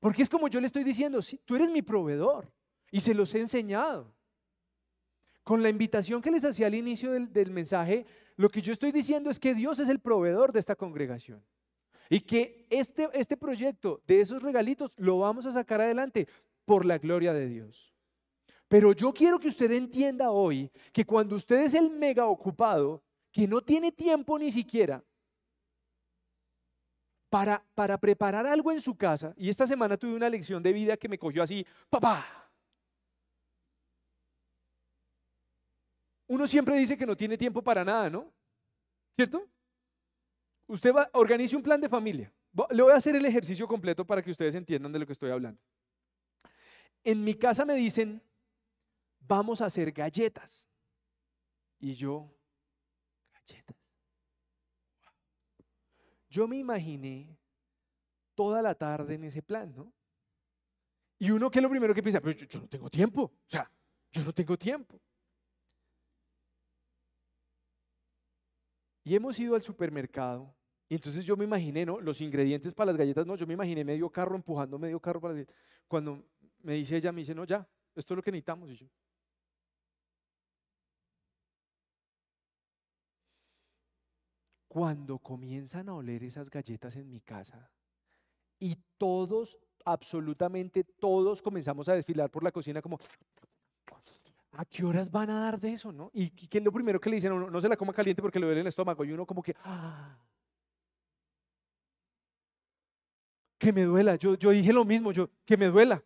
Porque es como yo le estoy diciendo, sí, tú eres mi proveedor y se los he enseñado. Con la invitación que les hacía al inicio del, mensaje, lo que yo estoy diciendo es que Dios es el proveedor de esta congregación. Y que este, este proyecto de esos regalitos lo vamos a sacar adelante por la gloria de Dios. Pero yo quiero que usted entienda hoy que cuando usted es el mega ocupado, que no tiene tiempo ni siquiera para, para preparar algo en su casa, y esta semana tuve una lección de vida que me cogió así, papá, uno siempre dice que no tiene tiempo para nada, ¿no? ¿Cierto? Usted va, organice un plan de familia. Le voy a hacer el ejercicio completo para que ustedes entiendan de lo que estoy hablando. En mi casa me dicen, vamos a hacer galletas. Y yo, galletas. Yo me imaginé toda la tarde en ese plan, ¿no? Y uno que es lo primero que piensa, pero yo no tengo tiempo. O sea, yo no tengo tiempo. Y hemos ido al supermercado. Y entonces yo me imaginé, ¿no? Los ingredientes para las galletas, no, yo me imaginé medio carro empujando medio carro para... Cuando me dice ella, me dice, no, ya, esto es lo que necesitamos. Y yo, cuando comienzan a oler esas galletas en mi casa y todos, absolutamente todos comenzamos a desfilar por la cocina como, ¿a qué horas van a dar de eso, no? Y que es lo primero que le dicen, no, no se la coma caliente porque le duele el estómago. Y uno como que, ¡ah! que me duela. Yo, yo dije lo mismo, yo, que me duela.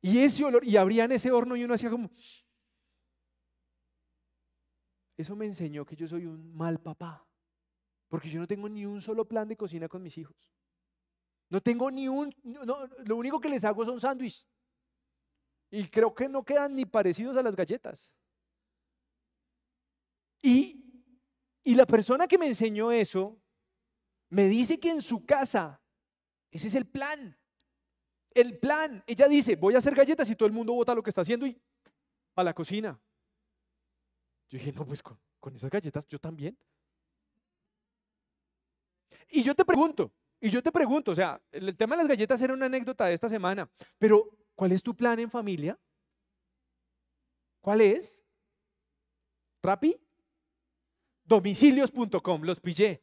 Y ese olor, y abrían ese horno y uno hacía como... Eso me enseñó que yo soy un mal papá, porque yo no tengo ni un solo plan de cocina con mis hijos. No tengo ni un, no, lo único que les hago son sándwiches. Y creo que no quedan ni parecidos a las galletas. Y, y la persona que me enseñó eso me dice que en su casa, ese es el plan. El plan, ella dice, voy a hacer galletas y todo el mundo vota lo que está haciendo y a la cocina. Yo dije, no, pues con, esas galletas yo también. Y yo te pregunto, y yo te pregunto, o sea, el tema de las galletas era una anécdota de esta semana, pero ¿cuál es tu plan en familia? ¿Cuál es? ¿Rapi? Domicilios.com, los pillé.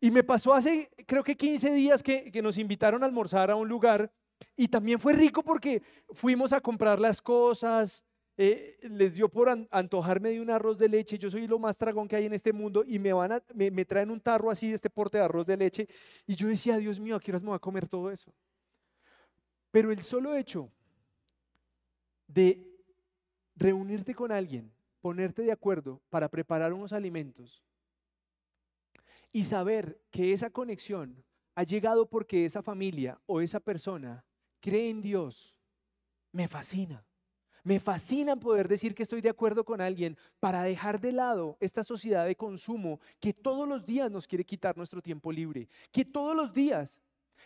Y me pasó hace, creo que 15 días que, que, nos invitaron a almorzar a un lugar y también fue rico porque fuimos a comprar las cosas, eh, les dio por antojarme de un arroz de leche, yo soy lo más tragón que hay en este mundo y me, van a, me, traen un tarro así de este porte de arroz de leche y yo decía, Dios mío, ¿a qué horas me voy a comer todo eso? Pero el solo hecho de reunirte con alguien, ponerte de acuerdo para preparar unos alimentos y saber que esa conexión ha llegado porque esa familia o esa persona cree en Dios, me fascina. Me fascina poder decir que estoy de acuerdo con alguien para dejar de lado esta sociedad de consumo que todos los días nos quiere quitar nuestro tiempo libre, que todos los días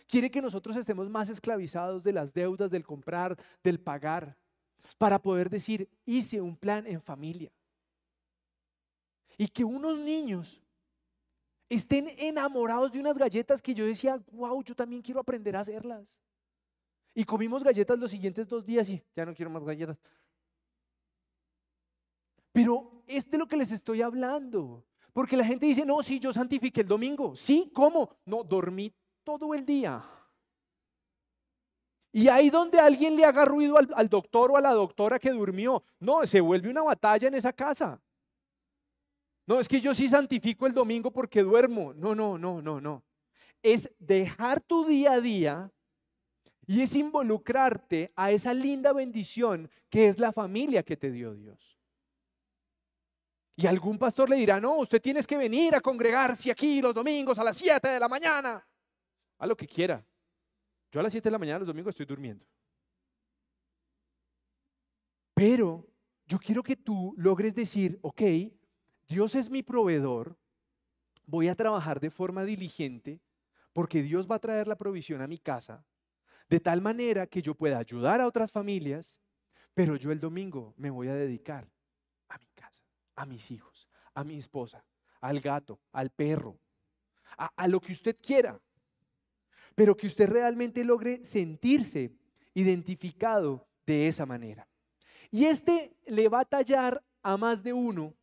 quiere que nosotros estemos más esclavizados de las deudas, del comprar, del pagar, para poder decir, hice un plan en familia. Y que unos niños estén enamorados de unas galletas que yo decía, wow, yo también quiero aprender a hacerlas. Y comimos galletas los siguientes dos días y ya no quiero más galletas. Pero este es lo que les estoy hablando. Porque la gente dice, no, sí, yo santifiqué el domingo. Sí, ¿cómo? No, dormí todo el día. Y ahí donde alguien le haga ruido al, al, doctor o a la doctora que durmió, no, se vuelve una batalla en esa casa. No, es que yo sí santifico el domingo porque duermo. No, no, no, no, no. Es dejar tu día a día y es involucrarte a esa linda bendición que es la familia que te dio Dios. Y algún pastor le dirá, no, usted tienes que venir a congregarse aquí los domingos a las 7 de la mañana. A lo que quiera. Yo a las 7 de la mañana los domingos estoy durmiendo. Pero yo quiero que tú logres decir, ok, Dios es mi proveedor, voy a trabajar de forma diligente porque Dios va a traer la provisión a mi casa de tal manera que yo pueda ayudar a otras familias, pero yo el domingo me voy a dedicar a mi casa, a mis hijos, a mi esposa, al gato, al perro, a, lo que usted quiera, pero que usted realmente logre sentirse identificado de esa manera. Y este le va a tallar a más de uno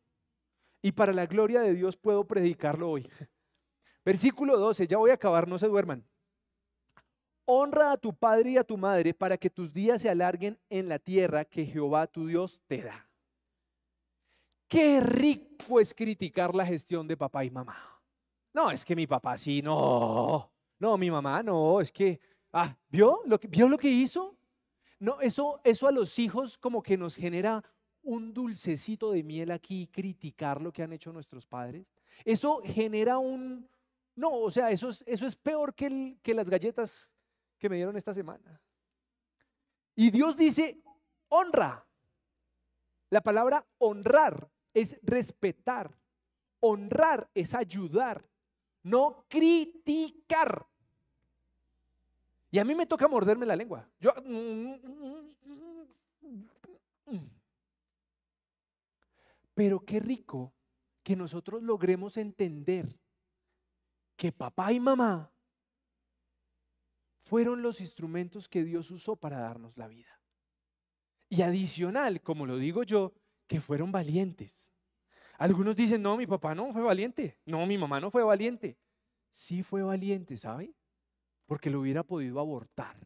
y para la gloria de Dios puedo predicarlo hoy. Versículo 12, ya voy a acabar, no se duerman. Honra a tu padre y a tu madre para que tus días se alarguen en la tierra que Jehová tu Dios te da. Qué rico es criticar la gestión de papá y mamá. No, es que mi papá sí, no. No, mi mamá no, es que, ah, ¿vio lo que, ¿vio lo que hizo? No, eso, eso a los hijos como que nos genera un dulcecito de miel aquí, criticar lo que han hecho nuestros padres. Eso genera un, no, o sea, eso es, eso es peor que, que las galletas que me dieron esta semana. Y Dios dice, honra. La palabra honrar es respetar. Honrar es ayudar, no criticar. Y a mí me toca morderme la lengua. Yo, pero qué rico que nosotros logremos entender que papá y mamá fueron los instrumentos que Dios usó para darnos la vida. Y adicional, como lo digo yo, que fueron valientes. Algunos dicen, no, mi papá no fue valiente, no, mi mamá no fue valiente. Sí fue valiente, ¿sabe? Porque lo hubiera podido abortar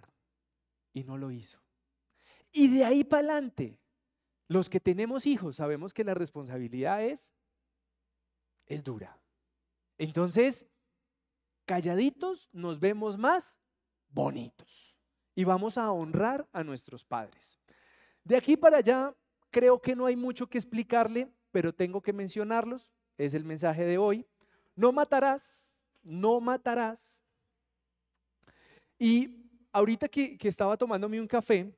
y no lo hizo. Y de ahí para adelante, los que tenemos hijos sabemos que la responsabilidad es, es dura. Entonces, calladitos nos vemos más bonitos. Y vamos a honrar a nuestros padres. De aquí para allá, creo que no hay mucho que explicarle, pero tengo que mencionarlos. Es el mensaje de hoy. No matarás, no matarás. Y ahorita que, que estaba tomándome un café,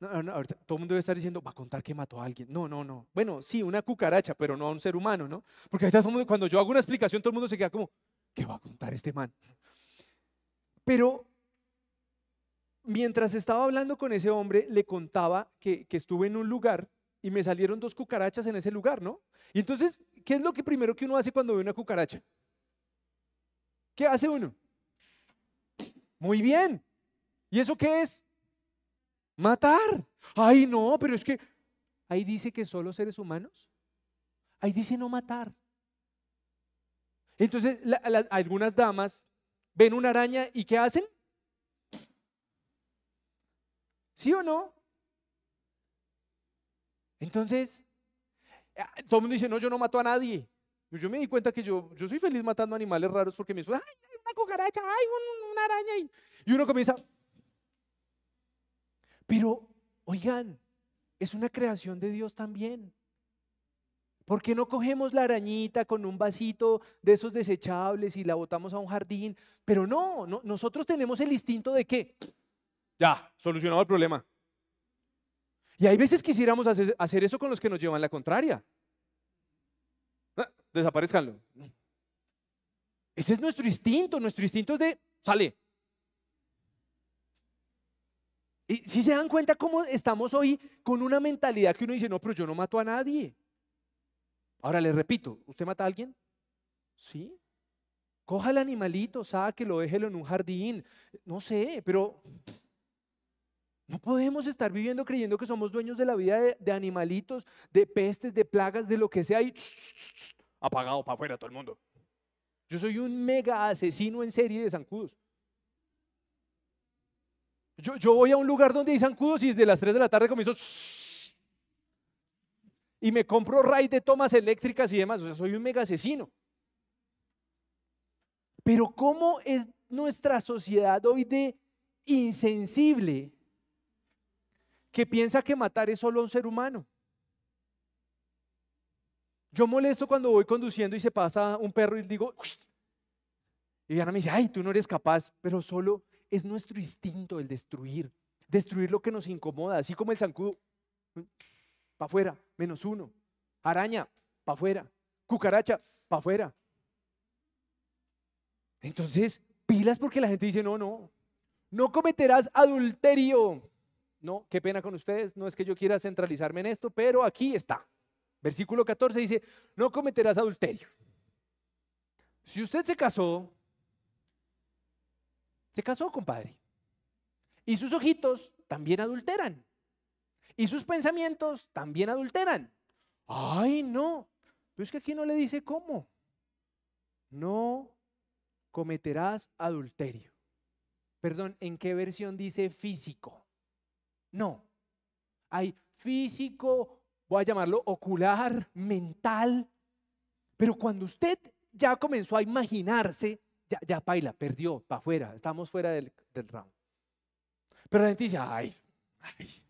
todo el mundo debe estar diciendo, va a contar que mató a alguien. No, no, no. Bueno, sí, una cucaracha, pero no a un ser humano, ¿no? Porque ahorita todo mundo, cuando yo hago una explicación, todo el mundo se queda como, ¿qué va a contar este man? Pero mientras estaba hablando con ese hombre, le contaba que, estuve en un lugar y me salieron dos cucarachas en ese lugar, ¿no? Y entonces, ¿qué es lo que primero que uno hace cuando ve una cucaracha? ¿Qué hace uno? Muy bien. ¿Y eso qué es? Matar. Ay, no, pero es que ahí dice que solo seres humanos. Ahí dice no matar. Entonces, algunas damas ven una araña y ¿qué hacen? ¿Sí o no? Entonces, ah, todo el mundo dice, no, yo no mato a nadie. Yo me di cuenta que yo, yo soy feliz matando animales raros porque me esposa, ay, una cucaracha, ay, una araña. Y uno comienza, pero, oigan, es una creación de Dios también. ¿Por qué no cogemos la arañita con un vasito de esos desechables y la botamos a un jardín? Pero no, no nosotros tenemos el instinto de qué? Ya, solucionado el problema. Y hay veces quisiéramos hacer, hacer eso con los que nos llevan la contraria. Ah, desaparezcanlo. Ese es nuestro instinto, nuestro instinto es de, sale, Y si se dan cuenta cómo estamos hoy con una mentalidad que uno dice, no, pero yo no mato a nadie. Ahora le repito, ¿usted mata a alguien? Sí. Coja el animalito, sáquelo, déjelo en un jardín. No sé, pero no podemos estar viviendo creyendo que somos dueños de la vida de, animalitos, de pestes, de plagas, de lo que sea y apagado para afuera todo el mundo. Yo soy un mega asesino en serie de zancudos. Yo, voy a un lugar donde hay zancudos y desde las 3 de la tarde comienzo y me compro raid de tomas eléctricas y demás. O sea, soy un mega asesino. Pero ¿cómo es nuestra sociedad hoy de insensible que piensa que matar es solo un ser humano? Yo molesto cuando voy conduciendo y se pasa un perro y digo, y Diana me dice, ay, tú no eres capaz, pero solo es nuestro instinto el destruir, destruir lo que nos incomoda, así como el zancudo, para afuera, menos uno, araña, para afuera, cucaracha, para afuera. Entonces, pilas porque la gente dice, no, no, no cometerás adulterio. No, qué pena con ustedes, no es que yo quiera centralizarme en esto, pero aquí está. Versículo 14 dice, no cometerás adulterio. Si usted se casó se casó, compadre. Y sus ojitos también adulteran. Y sus pensamientos también adulteran. Ay, no. Pero es que aquí no le dice cómo. No cometerás adulterio. Perdón, ¿en qué versión dice físico? No. Hay físico, voy a llamarlo ocular, mental. Pero cuando usted ya comenzó a imaginarse ya, ya baila, perdió, para afuera, estamos fuera del, del round. Pero la gente dice, ay, ay,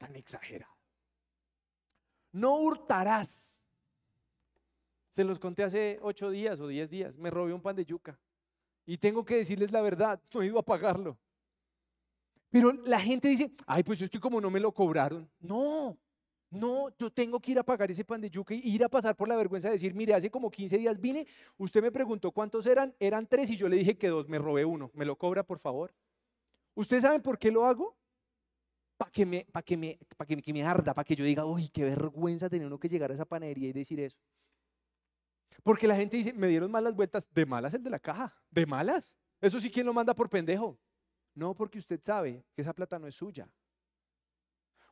tan exagerado. No hurtarás. Se los conté hace ocho días o diez días. Me robé un pan de yuca. Y tengo que decirles la verdad, no he ido a pagarlo. Pero la gente dice, ay, pues es que como no me lo cobraron. No, no, yo tengo que ir a pagar ese pan de yuca y ir a pasar por la vergüenza de decir, mire, hace como 15 días vine, usted me preguntó cuántos eran, eran tres y yo le dije que dos, me robé uno, me lo cobra por favor. ¿Ustedes saben por qué lo hago? Para que, me, que, me, que, que arda, para que yo diga, uy, qué vergüenza tener uno que llegar a esa panadería y decir eso. Porque la gente dice, me dieron malas vueltas, de malas el de la caja, de malas. Eso sí, ¿quién lo manda por pendejo? No, porque usted sabe que esa plata no es suya.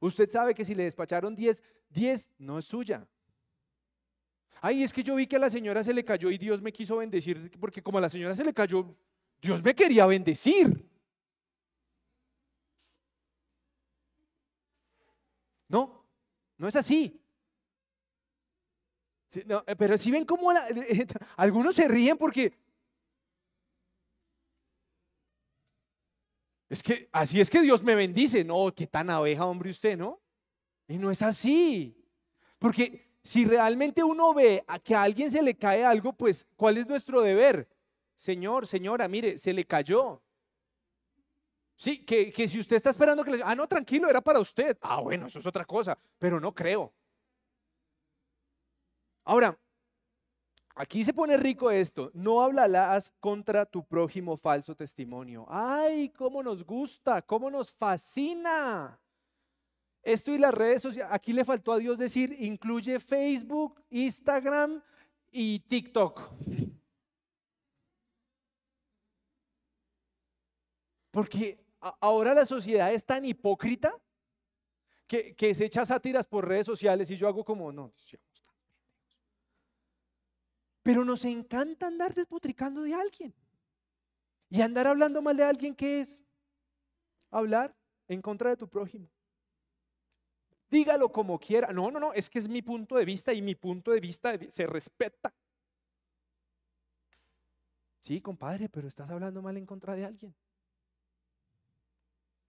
Usted sabe que si le despacharon 10, 10 no es suya. Ay, es que yo vi que a la señora se le cayó y Dios me quiso bendecir, porque como a la señora se le cayó, Dios me quería bendecir. No, no es así. Eh, pero si ven cómo algunos se ríen porque Es que así es que Dios me bendice. No, qué tan abeja, hombre, usted, ¿no? Y no es así. Porque si realmente uno ve a que a alguien se le cae algo, pues, ¿cuál es nuestro deber? Señor, señora, mire, se le cayó. Sí, que, que si usted está esperando que le ah, no, tranquilo, era para usted. Ah, bueno, eso es otra cosa, pero no creo. Ahora, aquí se pone rico esto. No hablarás contra tu prójimo falso testimonio. Ay, cómo nos gusta, cómo nos fascina. Esto y las redes sociales, aquí le faltó a Dios decir, incluye Facebook, Instagram y TikTok. Porque ahora la sociedad es tan hipócrita que, se echa sátiras por redes sociales y yo hago como, no, Pero nos encanta andar despotricando de alguien y andar hablando mal de alguien que es hablar en contra de tu prójimo. Dígalo como quiera. No, no, no, es que es mi punto de vista y mi punto de vista se respeta. Sí, compadre, pero estás hablando mal en contra de alguien.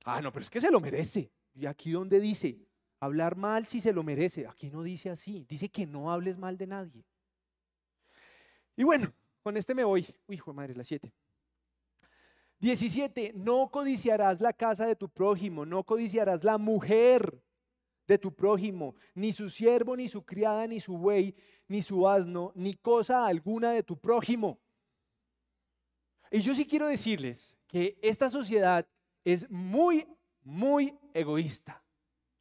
Ah, no, pero es que se lo merece. Y aquí donde dice, hablar mal si se lo merece. Aquí no dice así, dice que no hables mal de nadie. Y bueno, con este me voy. Uy, hijo de madre, las 7. 17. No codiciarás la casa de tu prójimo, no codiciarás la mujer de tu prójimo, ni su siervo, ni su criada, ni su buey, ni su asno, ni cosa alguna de tu prójimo. Y yo sí quiero decirles que esta sociedad es muy, muy egoísta.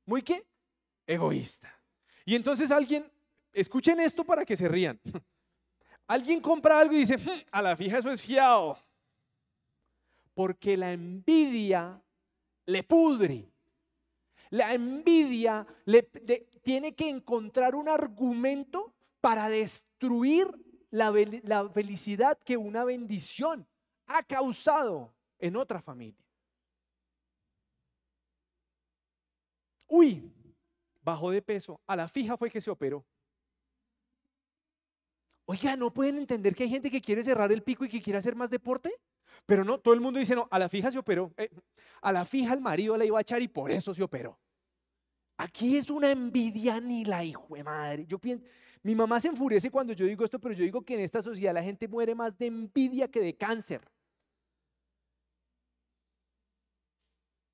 ¿Muy qué? Egoísta. Y entonces alguien, escuchen esto para que se rían. Alguien compra algo y dice, hmm, a la fija eso es fiado. Porque la envidia le pudre. La envidia le, tiene que encontrar un argumento para destruir la, la felicidad que una bendición ha causado en otra familia. Uy, bajó de peso. A la fija fue que se operó. Oiga, ¿no pueden entender que hay gente que quiere cerrar el pico y que quiere hacer más deporte? Pero no, todo el mundo dice, no, a la fija se operó. Eh, a la fija el marido la iba a echar y por eso se operó. Aquí es una envidia ni la hijo de madre. Yo pienso, mi mamá se enfurece cuando yo digo esto, pero yo digo que en esta sociedad la gente muere más de envidia que de cáncer.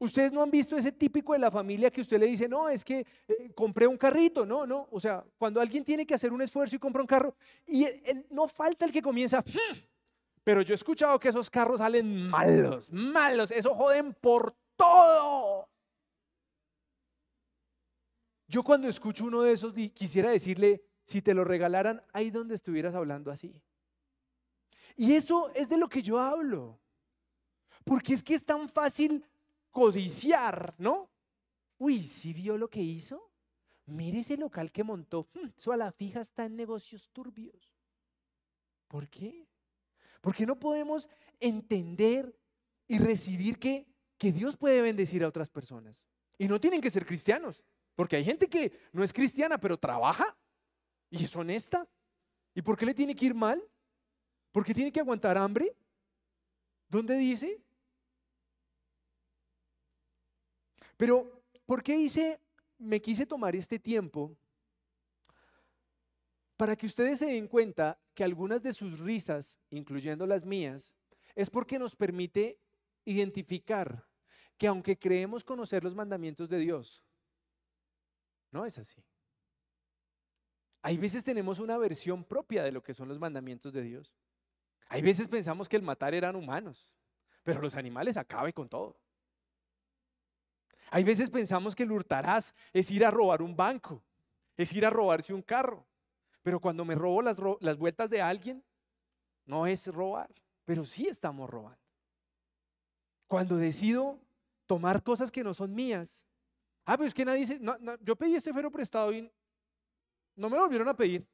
Ustedes no han visto ese típico de la familia que usted le dice, no, es que eh, compré un carrito, no, no. O sea, cuando alguien tiene que hacer un esfuerzo y compra un carro, y no falta el que comienza, hmm, pero yo he escuchado que esos carros salen malos, malos, eso joden por todo. Yo cuando escucho uno de esos quisiera decirle, si te lo regalaran, ahí donde estuvieras hablando así. Y eso es de lo que yo hablo. Porque es que es tan fácil codiciar, ¿no? Uy, ¿sí vio lo que hizo? Mire ese local que montó. Hmm, eso a la fija está en negocios turbios. ¿Por qué? Porque no podemos entender y recibir que, que Dios puede bendecir a otras personas. Y no tienen que ser cristianos. Porque hay gente que no es cristiana, pero trabaja y es honesta. ¿Y por qué le tiene que ir mal? ¿Por qué tiene que aguantar hambre? ¿Dónde dice? Pero, ¿por qué hice, me quise tomar este tiempo? Para que ustedes se den cuenta que algunas de sus risas, incluyendo las mías, es porque nos permite identificar que aunque creemos conocer los mandamientos de Dios, no es así. Hay veces tenemos una versión propia de lo que son los mandamientos de Dios. Hay veces pensamos que el matar eran humanos, pero los animales acabe con todo. Hay veces pensamos que el hurtarás es ir a robar un banco, es ir a robarse un carro. Pero cuando me robo las, las vueltas de alguien, no es robar, pero sí estamos robando. Cuando decido tomar cosas que no son mías. Ah, pero es que nadie dice, yo pedí este fero prestado y no me lo volvieron a pedir.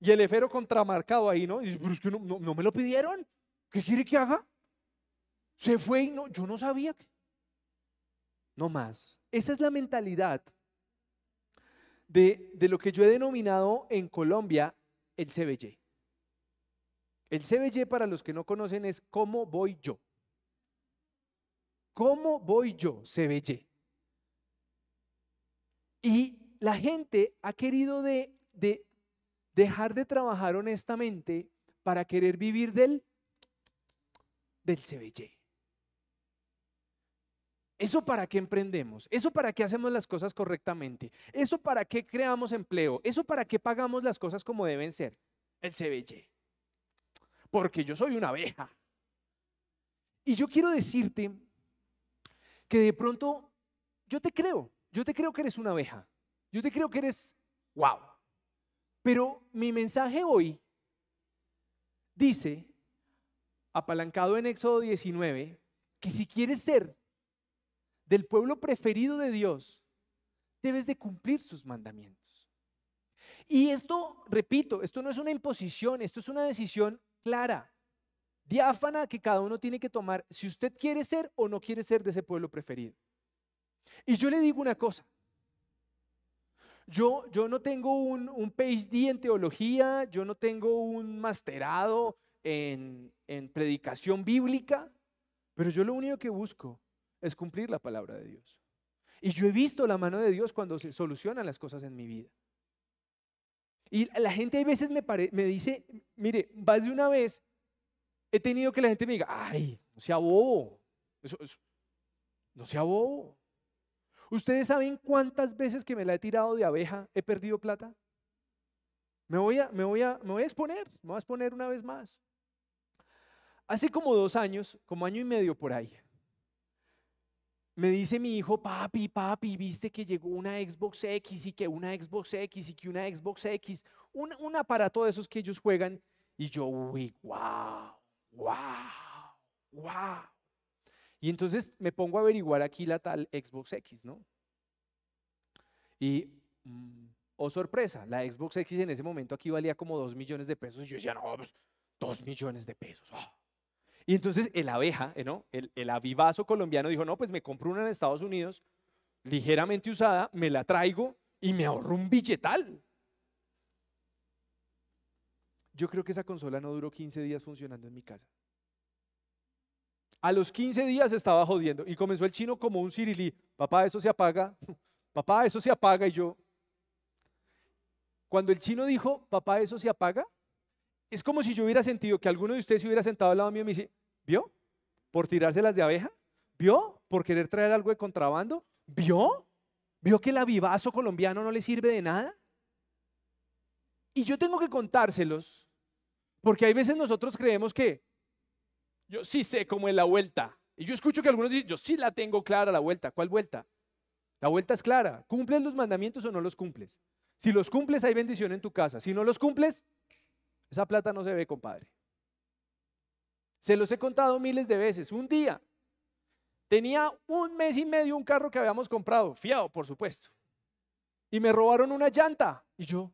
Y el efero contramarcado ahí, ¿no? Y dice, pero es que no, no, me lo pidieron. ¿Qué quiere que haga? Se fue y no, yo no sabía. Que no más. Esa es la mentalidad de, lo que yo he denominado en Colombia el CBY. El CBY, para los que no conocen, es cómo voy yo. ¿Cómo voy yo? CBY. Y la gente ha querido de, de dejar de trabajar honestamente para querer vivir del, del. ¿Eso para qué emprendemos? ¿Eso para qué hacemos las cosas correctamente? ¿Eso para qué creamos empleo? ¿Eso para qué pagamos las cosas como deben ser? El CBY. Porque yo soy una abeja. Y yo quiero decirte que de pronto yo te creo, yo te creo que eres una abeja. Yo te creo que eres wow. Pero mi mensaje hoy dice, apalancado en Éxodo 19, que si quieres ser del pueblo preferido de Dios, debes de cumplir sus mandamientos. Y esto, repito, esto no es una imposición, esto es una decisión clara, diáfana que cada uno tiene que tomar si usted quiere ser o no quiere ser de ese pueblo preferido. Y yo le digo una cosa, yo, yo no tengo un, PhD en teología, yo no tengo un masterado en, en predicación bíblica, pero yo lo único que busco es cumplir la palabra de Dios. Y yo he visto la mano de Dios cuando se solucionan las cosas en mi vida. Y la gente a veces me, me dice, mire, más de una vez he tenido que la gente me diga, ay, no sea bobo, no sea bobo. ¿Ustedes saben cuántas veces que me la he tirado de abeja he perdido plata? Me voy a, me voy a, me voy a exponer, me voy a exponer una vez más. Hace como dos años, como año y medio por ahí, me dice mi hijo, papi, papi, viste que llegó una Xbox X y que una Xbox X y que una Xbox X, un, un aparato de esos que ellos juegan. Y yo, uy, wow, wow, wow. Y entonces me pongo a averiguar aquí la tal Xbox X, ¿no? Y, mm, oh sorpresa, la Xbox X en ese momento aquí valía como 2 millones de pesos. Y yo decía, no, pues 2 millones de pesos. Ah". Y entonces el abeja, ¿eh, ¿no? El, el avivazo colombiano dijo, no, pues me compro una en Estados Unidos, ligeramente usada, me la traigo y me ahorro un billetal. Yo creo que esa consola no duró 15 días funcionando en mi casa. A los 15 días estaba jodiendo y comenzó el chino como un cirilí. Papá, eso se apaga. Papá, eso se apaga. Y yo, cuando el chino dijo, papá, eso se apaga, es como si yo hubiera sentido que alguno de ustedes se hubiera sentado al lado mío y me dice, ¿vio? Por tirárselas de abeja. ¿Vio? Por querer traer algo de contrabando. ¿Vio? ¿Vio que el avivazo colombiano no le sirve de nada? Y yo tengo que contárselos, porque hay veces nosotros creemos que yo sí sé cómo es la vuelta. Y yo escucho que algunos dicen, yo sí la tengo clara la vuelta. ¿Cuál vuelta? La vuelta es clara. ¿Cumples los mandamientos o no los cumples? Si los cumples, hay bendición en tu casa. Si no los cumples, esa plata no se ve, compadre. Se los he contado miles de veces. Un día tenía un mes y medio un carro que habíamos comprado, fiado, por supuesto. Y me robaron una llanta. Y yo,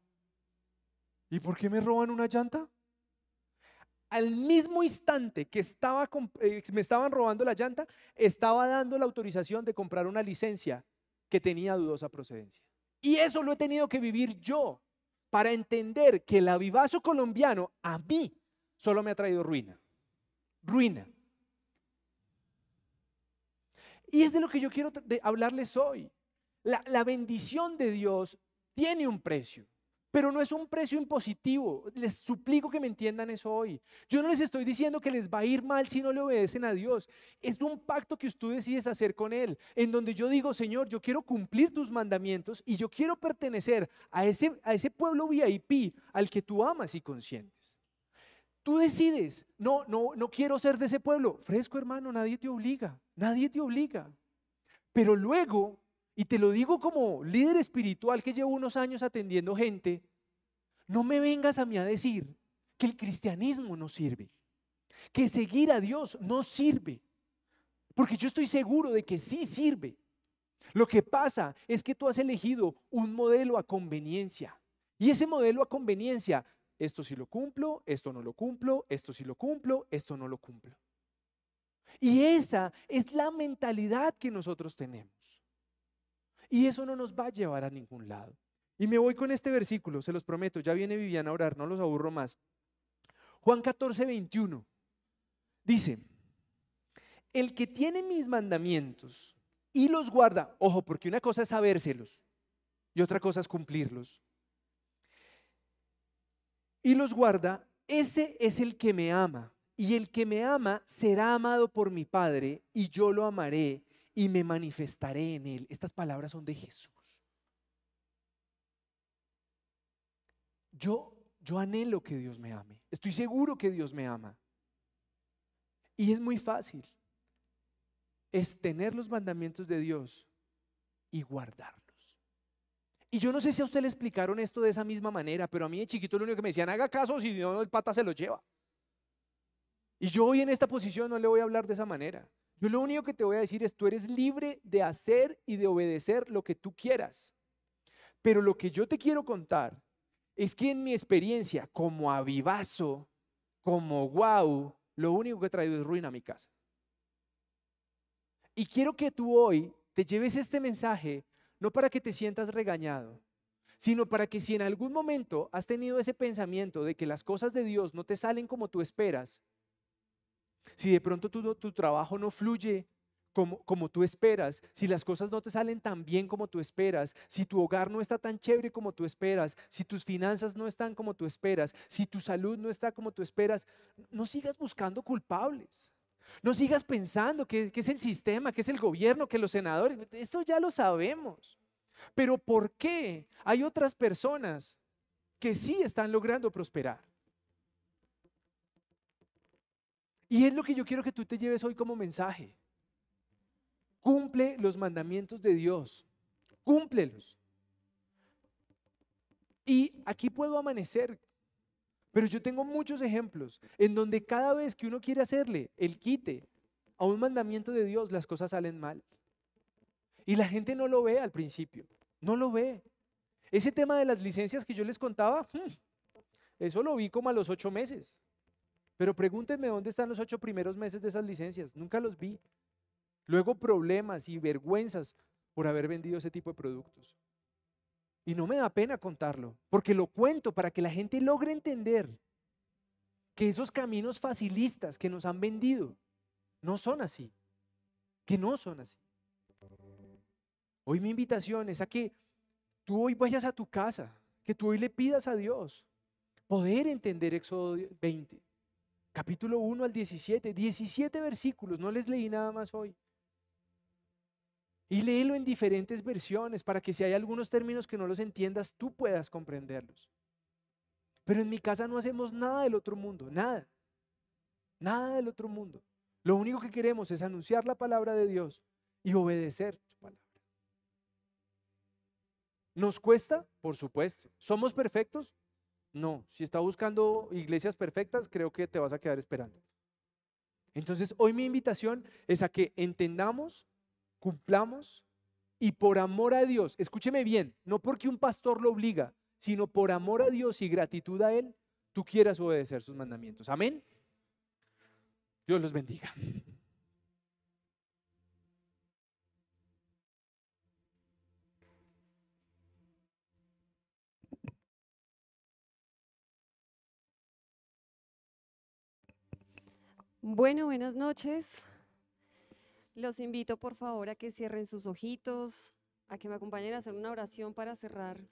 ¿y por qué me roban una llanta? Al mismo instante que estaba, eh, me estaban robando la llanta, estaba dando la autorización de comprar una licencia que tenía dudosa procedencia. Y eso lo he tenido que vivir yo para entender que el avivazo colombiano a mí solo me ha traído ruina. Ruina. Y es de lo que yo quiero hablarles hoy. La, la bendición de Dios tiene un precio. Pero no es un precio impositivo. Les suplico que me entiendan eso hoy. Yo no les estoy diciendo que les va a ir mal si no le obedecen a Dios. Es un pacto que tú decides hacer con Él, en donde yo digo, Señor, yo quiero cumplir tus mandamientos y yo quiero pertenecer a ese, a ese pueblo VIP al que tú amas y consientes. Tú decides, no, no, no quiero ser de ese pueblo. Fresco, hermano, nadie te obliga, nadie te obliga. Pero luego y te lo digo como líder espiritual que llevo unos años atendiendo gente, no me vengas a mí a decir que el cristianismo no sirve, que seguir a Dios no sirve, porque yo estoy seguro de que sí sirve. Lo que pasa es que tú has elegido un modelo a conveniencia. Y ese modelo a conveniencia, esto sí lo cumplo, esto no lo cumplo, esto sí lo cumplo, esto no lo cumplo. Y esa es la mentalidad que nosotros tenemos. Y eso no nos va a llevar a ningún lado. Y me voy con este versículo, se los prometo, ya viene Viviana a orar, no los aburro más. Juan 14, 21 dice, el que tiene mis mandamientos y los guarda, ojo, porque una cosa es sabérselos y otra cosa es cumplirlos, y los guarda, ese es el que me ama. Y el que me ama será amado por mi Padre, y yo lo amaré y me manifestaré en él. Estas palabras son de Jesús. Yo, yo anhelo que Dios me ame. Estoy seguro que Dios me ama. Y es muy fácil. Es tener los mandamientos de Dios y guardarlos. Y yo no sé si a usted le explicaron esto de esa misma manera, pero a mí de chiquito lo único que me decían, haga caso, si no el pata se lo lleva. Y yo hoy en esta posición no le voy a hablar de esa manera. Yo lo único que te voy a decir es, tú eres libre de hacer y de obedecer lo que tú quieras. Pero lo que yo te quiero contar es que en mi experiencia como avivazo, como wow, lo único que he traído es ruina a mi casa. Y quiero que tú hoy te lleves este mensaje no para que te sientas regañado, sino para que si en algún momento has tenido ese pensamiento de que las cosas de Dios no te salen como tú esperas, si de pronto tu, tu trabajo no fluye como, como, tú esperas, si las cosas no te salen tan bien como tú esperas, si tu hogar no está tan chévere como tú esperas, si tus finanzas no están como tú esperas, si tu salud no está como tú esperas, no sigas buscando culpables. No sigas pensando que, que es el sistema, que es el gobierno, que los senadores, eso ya lo sabemos. Pero ¿por qué hay otras personas que sí están logrando prosperar? Y es lo que yo quiero que tú te lleves hoy como mensaje. Cumple los mandamientos de Dios. Cúmplelos. Y aquí puedo amanecer, pero yo tengo muchos ejemplos en donde cada vez que uno quiere hacerle el quite a un mandamiento de Dios, las cosas salen mal. Y la gente no lo ve al principio, no lo ve. Ese tema de las licencias que yo les contaba, hmm, eso lo vi como a los ocho meses. Pero pregúntenme dónde están los ocho primeros meses de esas licencias. Nunca los vi. Luego problemas y vergüenzas por haber vendido ese tipo de productos. Y no me da pena contarlo, porque lo cuento para que la gente logre entender que esos caminos facilistas que nos han vendido no son así, que no son así. Hoy mi invitación es a que tú hoy vayas a tu casa, que tú hoy le pidas a Dios poder entender Éxodo 20, capítulo 1 al 17, 17 versículos, no les leí nada más hoy. Y léelo en diferentes versiones para que si hay algunos términos que no los entiendas, tú puedas comprenderlos. Pero en mi casa no hacemos nada del otro mundo, nada. Nada del otro mundo. Lo único que queremos es anunciar la palabra de Dios y obedecer su palabra. ¿Nos cuesta? Por supuesto. ¿Somos perfectos? No. Si está buscando iglesias perfectas, creo que te vas a quedar esperando. Entonces, hoy mi invitación es a que entendamos cumplamos y por amor a Dios, escúcheme bien, no porque un pastor lo obliga, sino por amor a Dios y gratitud a Él, tú quieras obedecer sus mandamientos. Amén. Dios los bendiga. Bueno, buenas noches. Los invito por favor a que cierren sus ojitos, a que me acompañen a hacer una oración para cerrar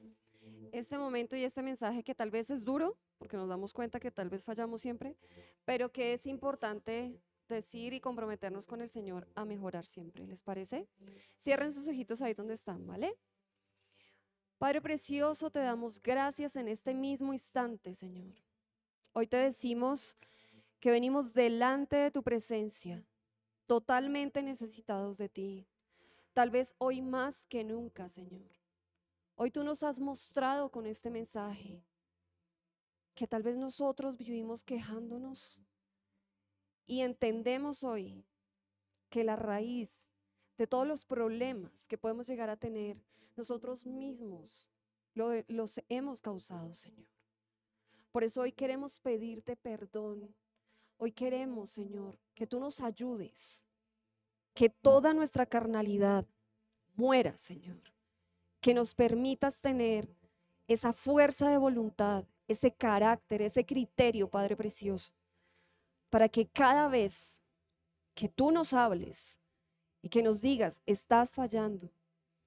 este momento y este mensaje que tal vez es duro, porque nos damos cuenta que tal vez fallamos siempre, pero que es importante decir y comprometernos con el Señor a mejorar siempre. ¿Les parece? Cierren sus ojitos ahí donde están, ¿vale? Padre precioso, te damos gracias en este mismo instante, Señor. Hoy te decimos que venimos delante de tu presencia totalmente necesitados de ti. Tal vez hoy más que nunca, Señor. Hoy tú nos has mostrado con este mensaje que tal vez nosotros vivimos quejándonos y entendemos hoy que la raíz de todos los problemas que podemos llegar a tener, nosotros mismos los hemos causado, Señor. Por eso hoy queremos pedirte perdón Hoy queremos, Señor, que tú nos ayudes, que toda nuestra carnalidad muera, Señor, que nos permitas tener esa fuerza de voluntad, ese carácter, ese criterio, Padre Precioso, para que cada vez que tú nos hables y que nos digas, estás fallando,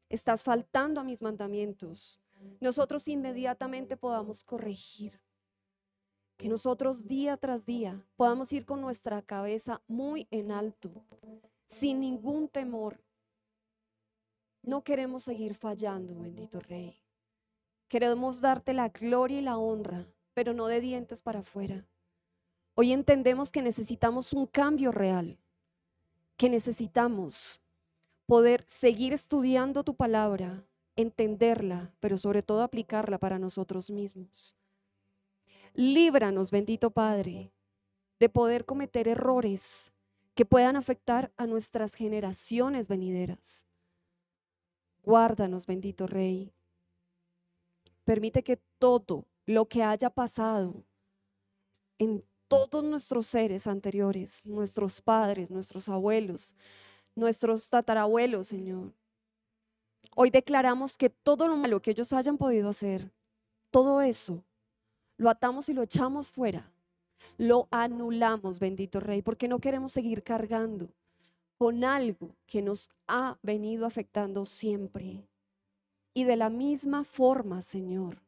estás faltando a mis mandamientos, nosotros inmediatamente podamos corregir, que nosotros día tras día podamos ir con nuestra cabeza muy en alto, sin ningún temor, No queremos seguir fallando, bendito Rey. Queremos darte la gloria y la honra, pero no de dientes para afuera. Hoy entendemos que necesitamos un cambio real, que necesitamos poder seguir estudiando tu palabra, entenderla, pero sobre todo aplicarla para nosotros mismos. Líbranos, bendito Padre, de poder cometer errores que puedan afectar a nuestras generaciones venideras. Guárdanos, bendito Rey. Permite que todo lo que haya pasado en todos nuestros seres anteriores, nuestros padres, nuestros abuelos, nuestros tatarabuelos, Señor. Hoy declaramos que todo lo malo que ellos hayan podido hacer, todo eso, lo atamos y lo echamos fuera. Lo anulamos, bendito Rey, porque no queremos seguir cargando con algo que nos ha venido afectando siempre. Y de la misma forma, Señor,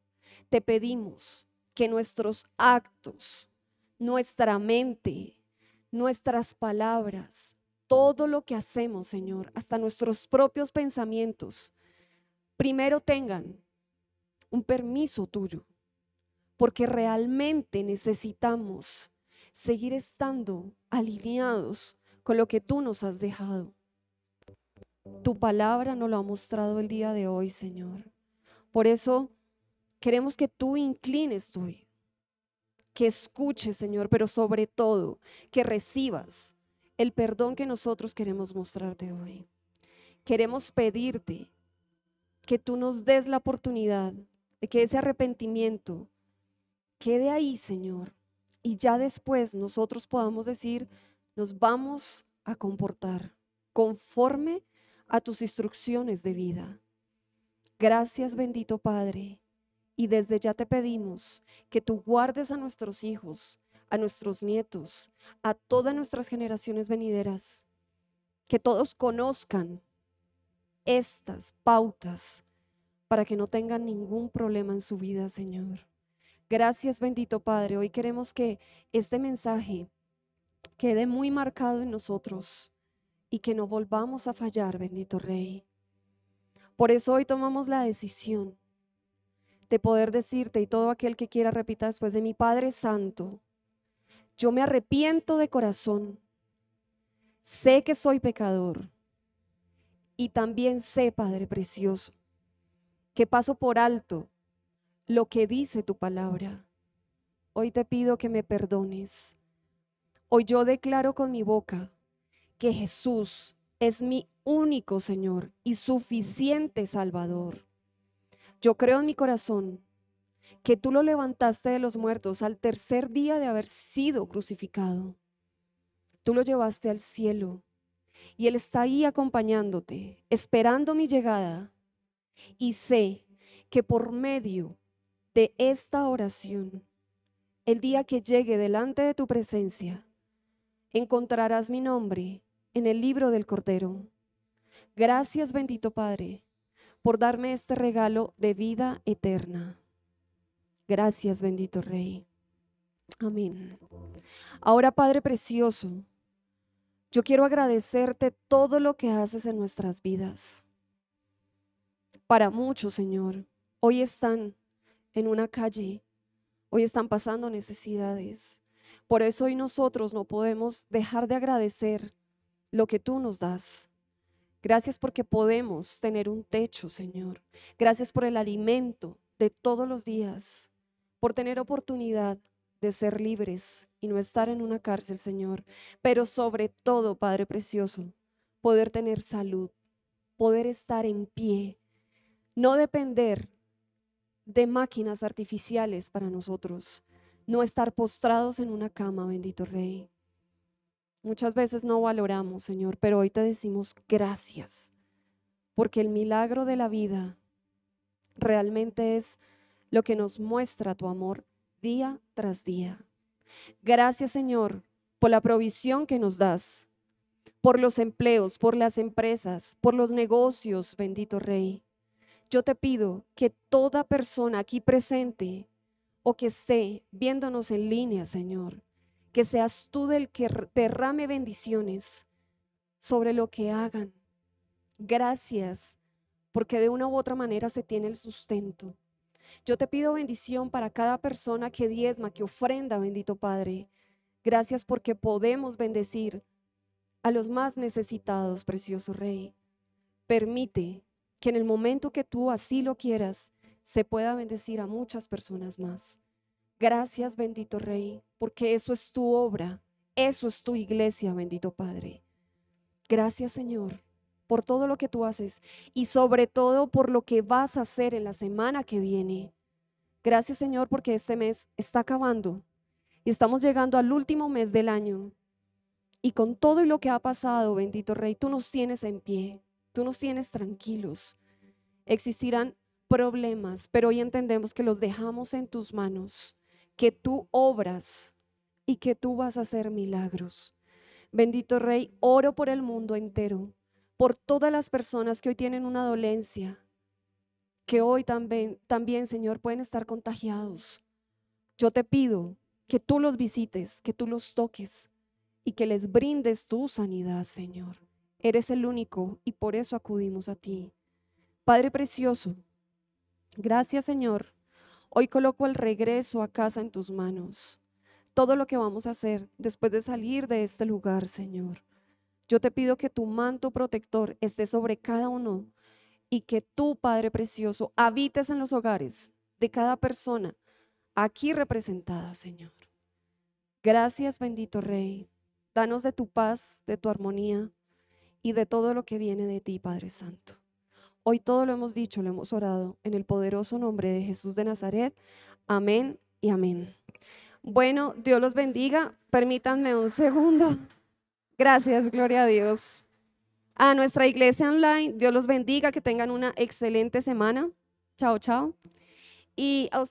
te pedimos que nuestros actos, nuestra mente, nuestras palabras, todo lo que hacemos, Señor, hasta nuestros propios pensamientos, primero tengan un permiso tuyo, porque realmente necesitamos seguir estando alineados con lo que tú nos has dejado. Tu palabra nos lo ha mostrado el día de hoy, Señor. Por eso queremos que tú inclines tu oído, que escuches, Señor, pero sobre todo que recibas el perdón que nosotros queremos mostrarte hoy. Queremos pedirte que tú nos des la oportunidad de que ese arrepentimiento quede ahí, Señor, y ya después nosotros podamos decir, nos vamos a comportar conforme a tus instrucciones de vida. Gracias, bendito Padre. Y desde ya te pedimos que tú guardes a nuestros hijos, a nuestros nietos, a todas nuestras generaciones venideras, que todos conozcan estas pautas para que no tengan ningún problema en su vida, Señor. Gracias, bendito Padre. Hoy queremos que este mensaje quede muy marcado en nosotros y que no volvamos a fallar, bendito Rey. Por eso hoy tomamos la decisión de poder decirte y todo aquel que quiera repita después de mi Padre Santo, yo me arrepiento de corazón, sé que soy pecador y también sé, Padre Precioso, que paso por alto lo que dice tu palabra. Hoy te pido que me perdones Hoy yo declaro con mi boca que Jesús es mi único Señor y suficiente Salvador. Yo creo en mi corazón que tú lo levantaste de los muertos al tercer día de haber sido crucificado. Tú lo llevaste al cielo y Él está ahí acompañándote, esperando mi llegada. Y sé que por medio de esta oración, el día que llegue delante de tu presencia, encontrarás mi nombre en el libro del Cordero. Gracias, bendito Padre, por darme este regalo de vida eterna. Gracias, bendito Rey. Amén. Ahora, Padre Precioso, yo quiero agradecerte todo lo que haces en nuestras vidas. Para muchos, Señor, hoy están en una calle, hoy están pasando necesidades, por eso hoy nosotros no podemos dejar de agradecer lo que tú nos das. Gracias porque podemos tener un techo, Señor. Gracias por el alimento de todos los días, por tener oportunidad de ser libres y no estar en una cárcel, Señor. Pero sobre todo, Padre Precioso, poder tener salud, poder estar en pie, no depender de máquinas artificiales para nosotros, no estar postrados en una cama, bendito Rey. Muchas veces no valoramos, Señor, pero hoy te decimos gracias, porque el milagro de la vida realmente es lo que nos muestra tu amor día tras día. Gracias, Señor, por la provisión que nos das, por los empleos, por las empresas, por los negocios, bendito Rey. Yo te pido que toda persona aquí presente o que esté viéndonos en línea, Señor, que seas tú del que derrame bendiciones sobre lo que hagan. Gracias porque de una u otra manera se tiene el sustento. Yo te pido bendición para cada persona que diezma, que ofrenda, bendito Padre. Gracias porque podemos bendecir a los más necesitados, precioso Rey. Permite que en el momento que tú así lo quieras, se pueda bendecir a muchas personas más. Gracias, bendito Rey, porque eso es tu obra, eso es tu iglesia, bendito Padre. Gracias, Señor, por todo lo que tú haces y sobre todo por lo que vas a hacer en la semana que viene. Gracias, Señor, porque este mes está acabando y estamos llegando al último mes del año. Y con todo lo que ha pasado, bendito Rey, tú nos tienes en pie, tú nos tienes tranquilos. Existirán problemas, pero hoy entendemos que los dejamos en tus manos, que tú obras y que tú vas a hacer milagros. Bendito Rey, oro por el mundo entero, por todas las personas que hoy tienen una dolencia, que hoy también, también, Señor, pueden estar contagiados. Yo te pido que tú los visites, que tú los toques y que les brindes tu sanidad, Señor. Eres el único y por eso acudimos a ti. Padre precioso, gracias, Señor. Hoy coloco el regreso a casa en tus manos todo lo que vamos a hacer después de salir de este lugar, Señor. Yo te pido que tu manto protector esté sobre cada uno y que tú, Padre Precioso, habites en los hogares de cada persona aquí representada, Señor. Gracias, bendito Rey. Danos de tu paz, de tu armonía y de todo lo que viene de ti, Padre Santo. Hoy todo lo hemos dicho, lo hemos orado en el poderoso nombre de Jesús de Nazaret. Amén y amén. Bueno, Dios los bendiga. Permítanme un segundo. Gracias, gloria a Dios. A nuestra iglesia online, Dios los bendiga, que tengan una excelente semana. Chao, chao. Y a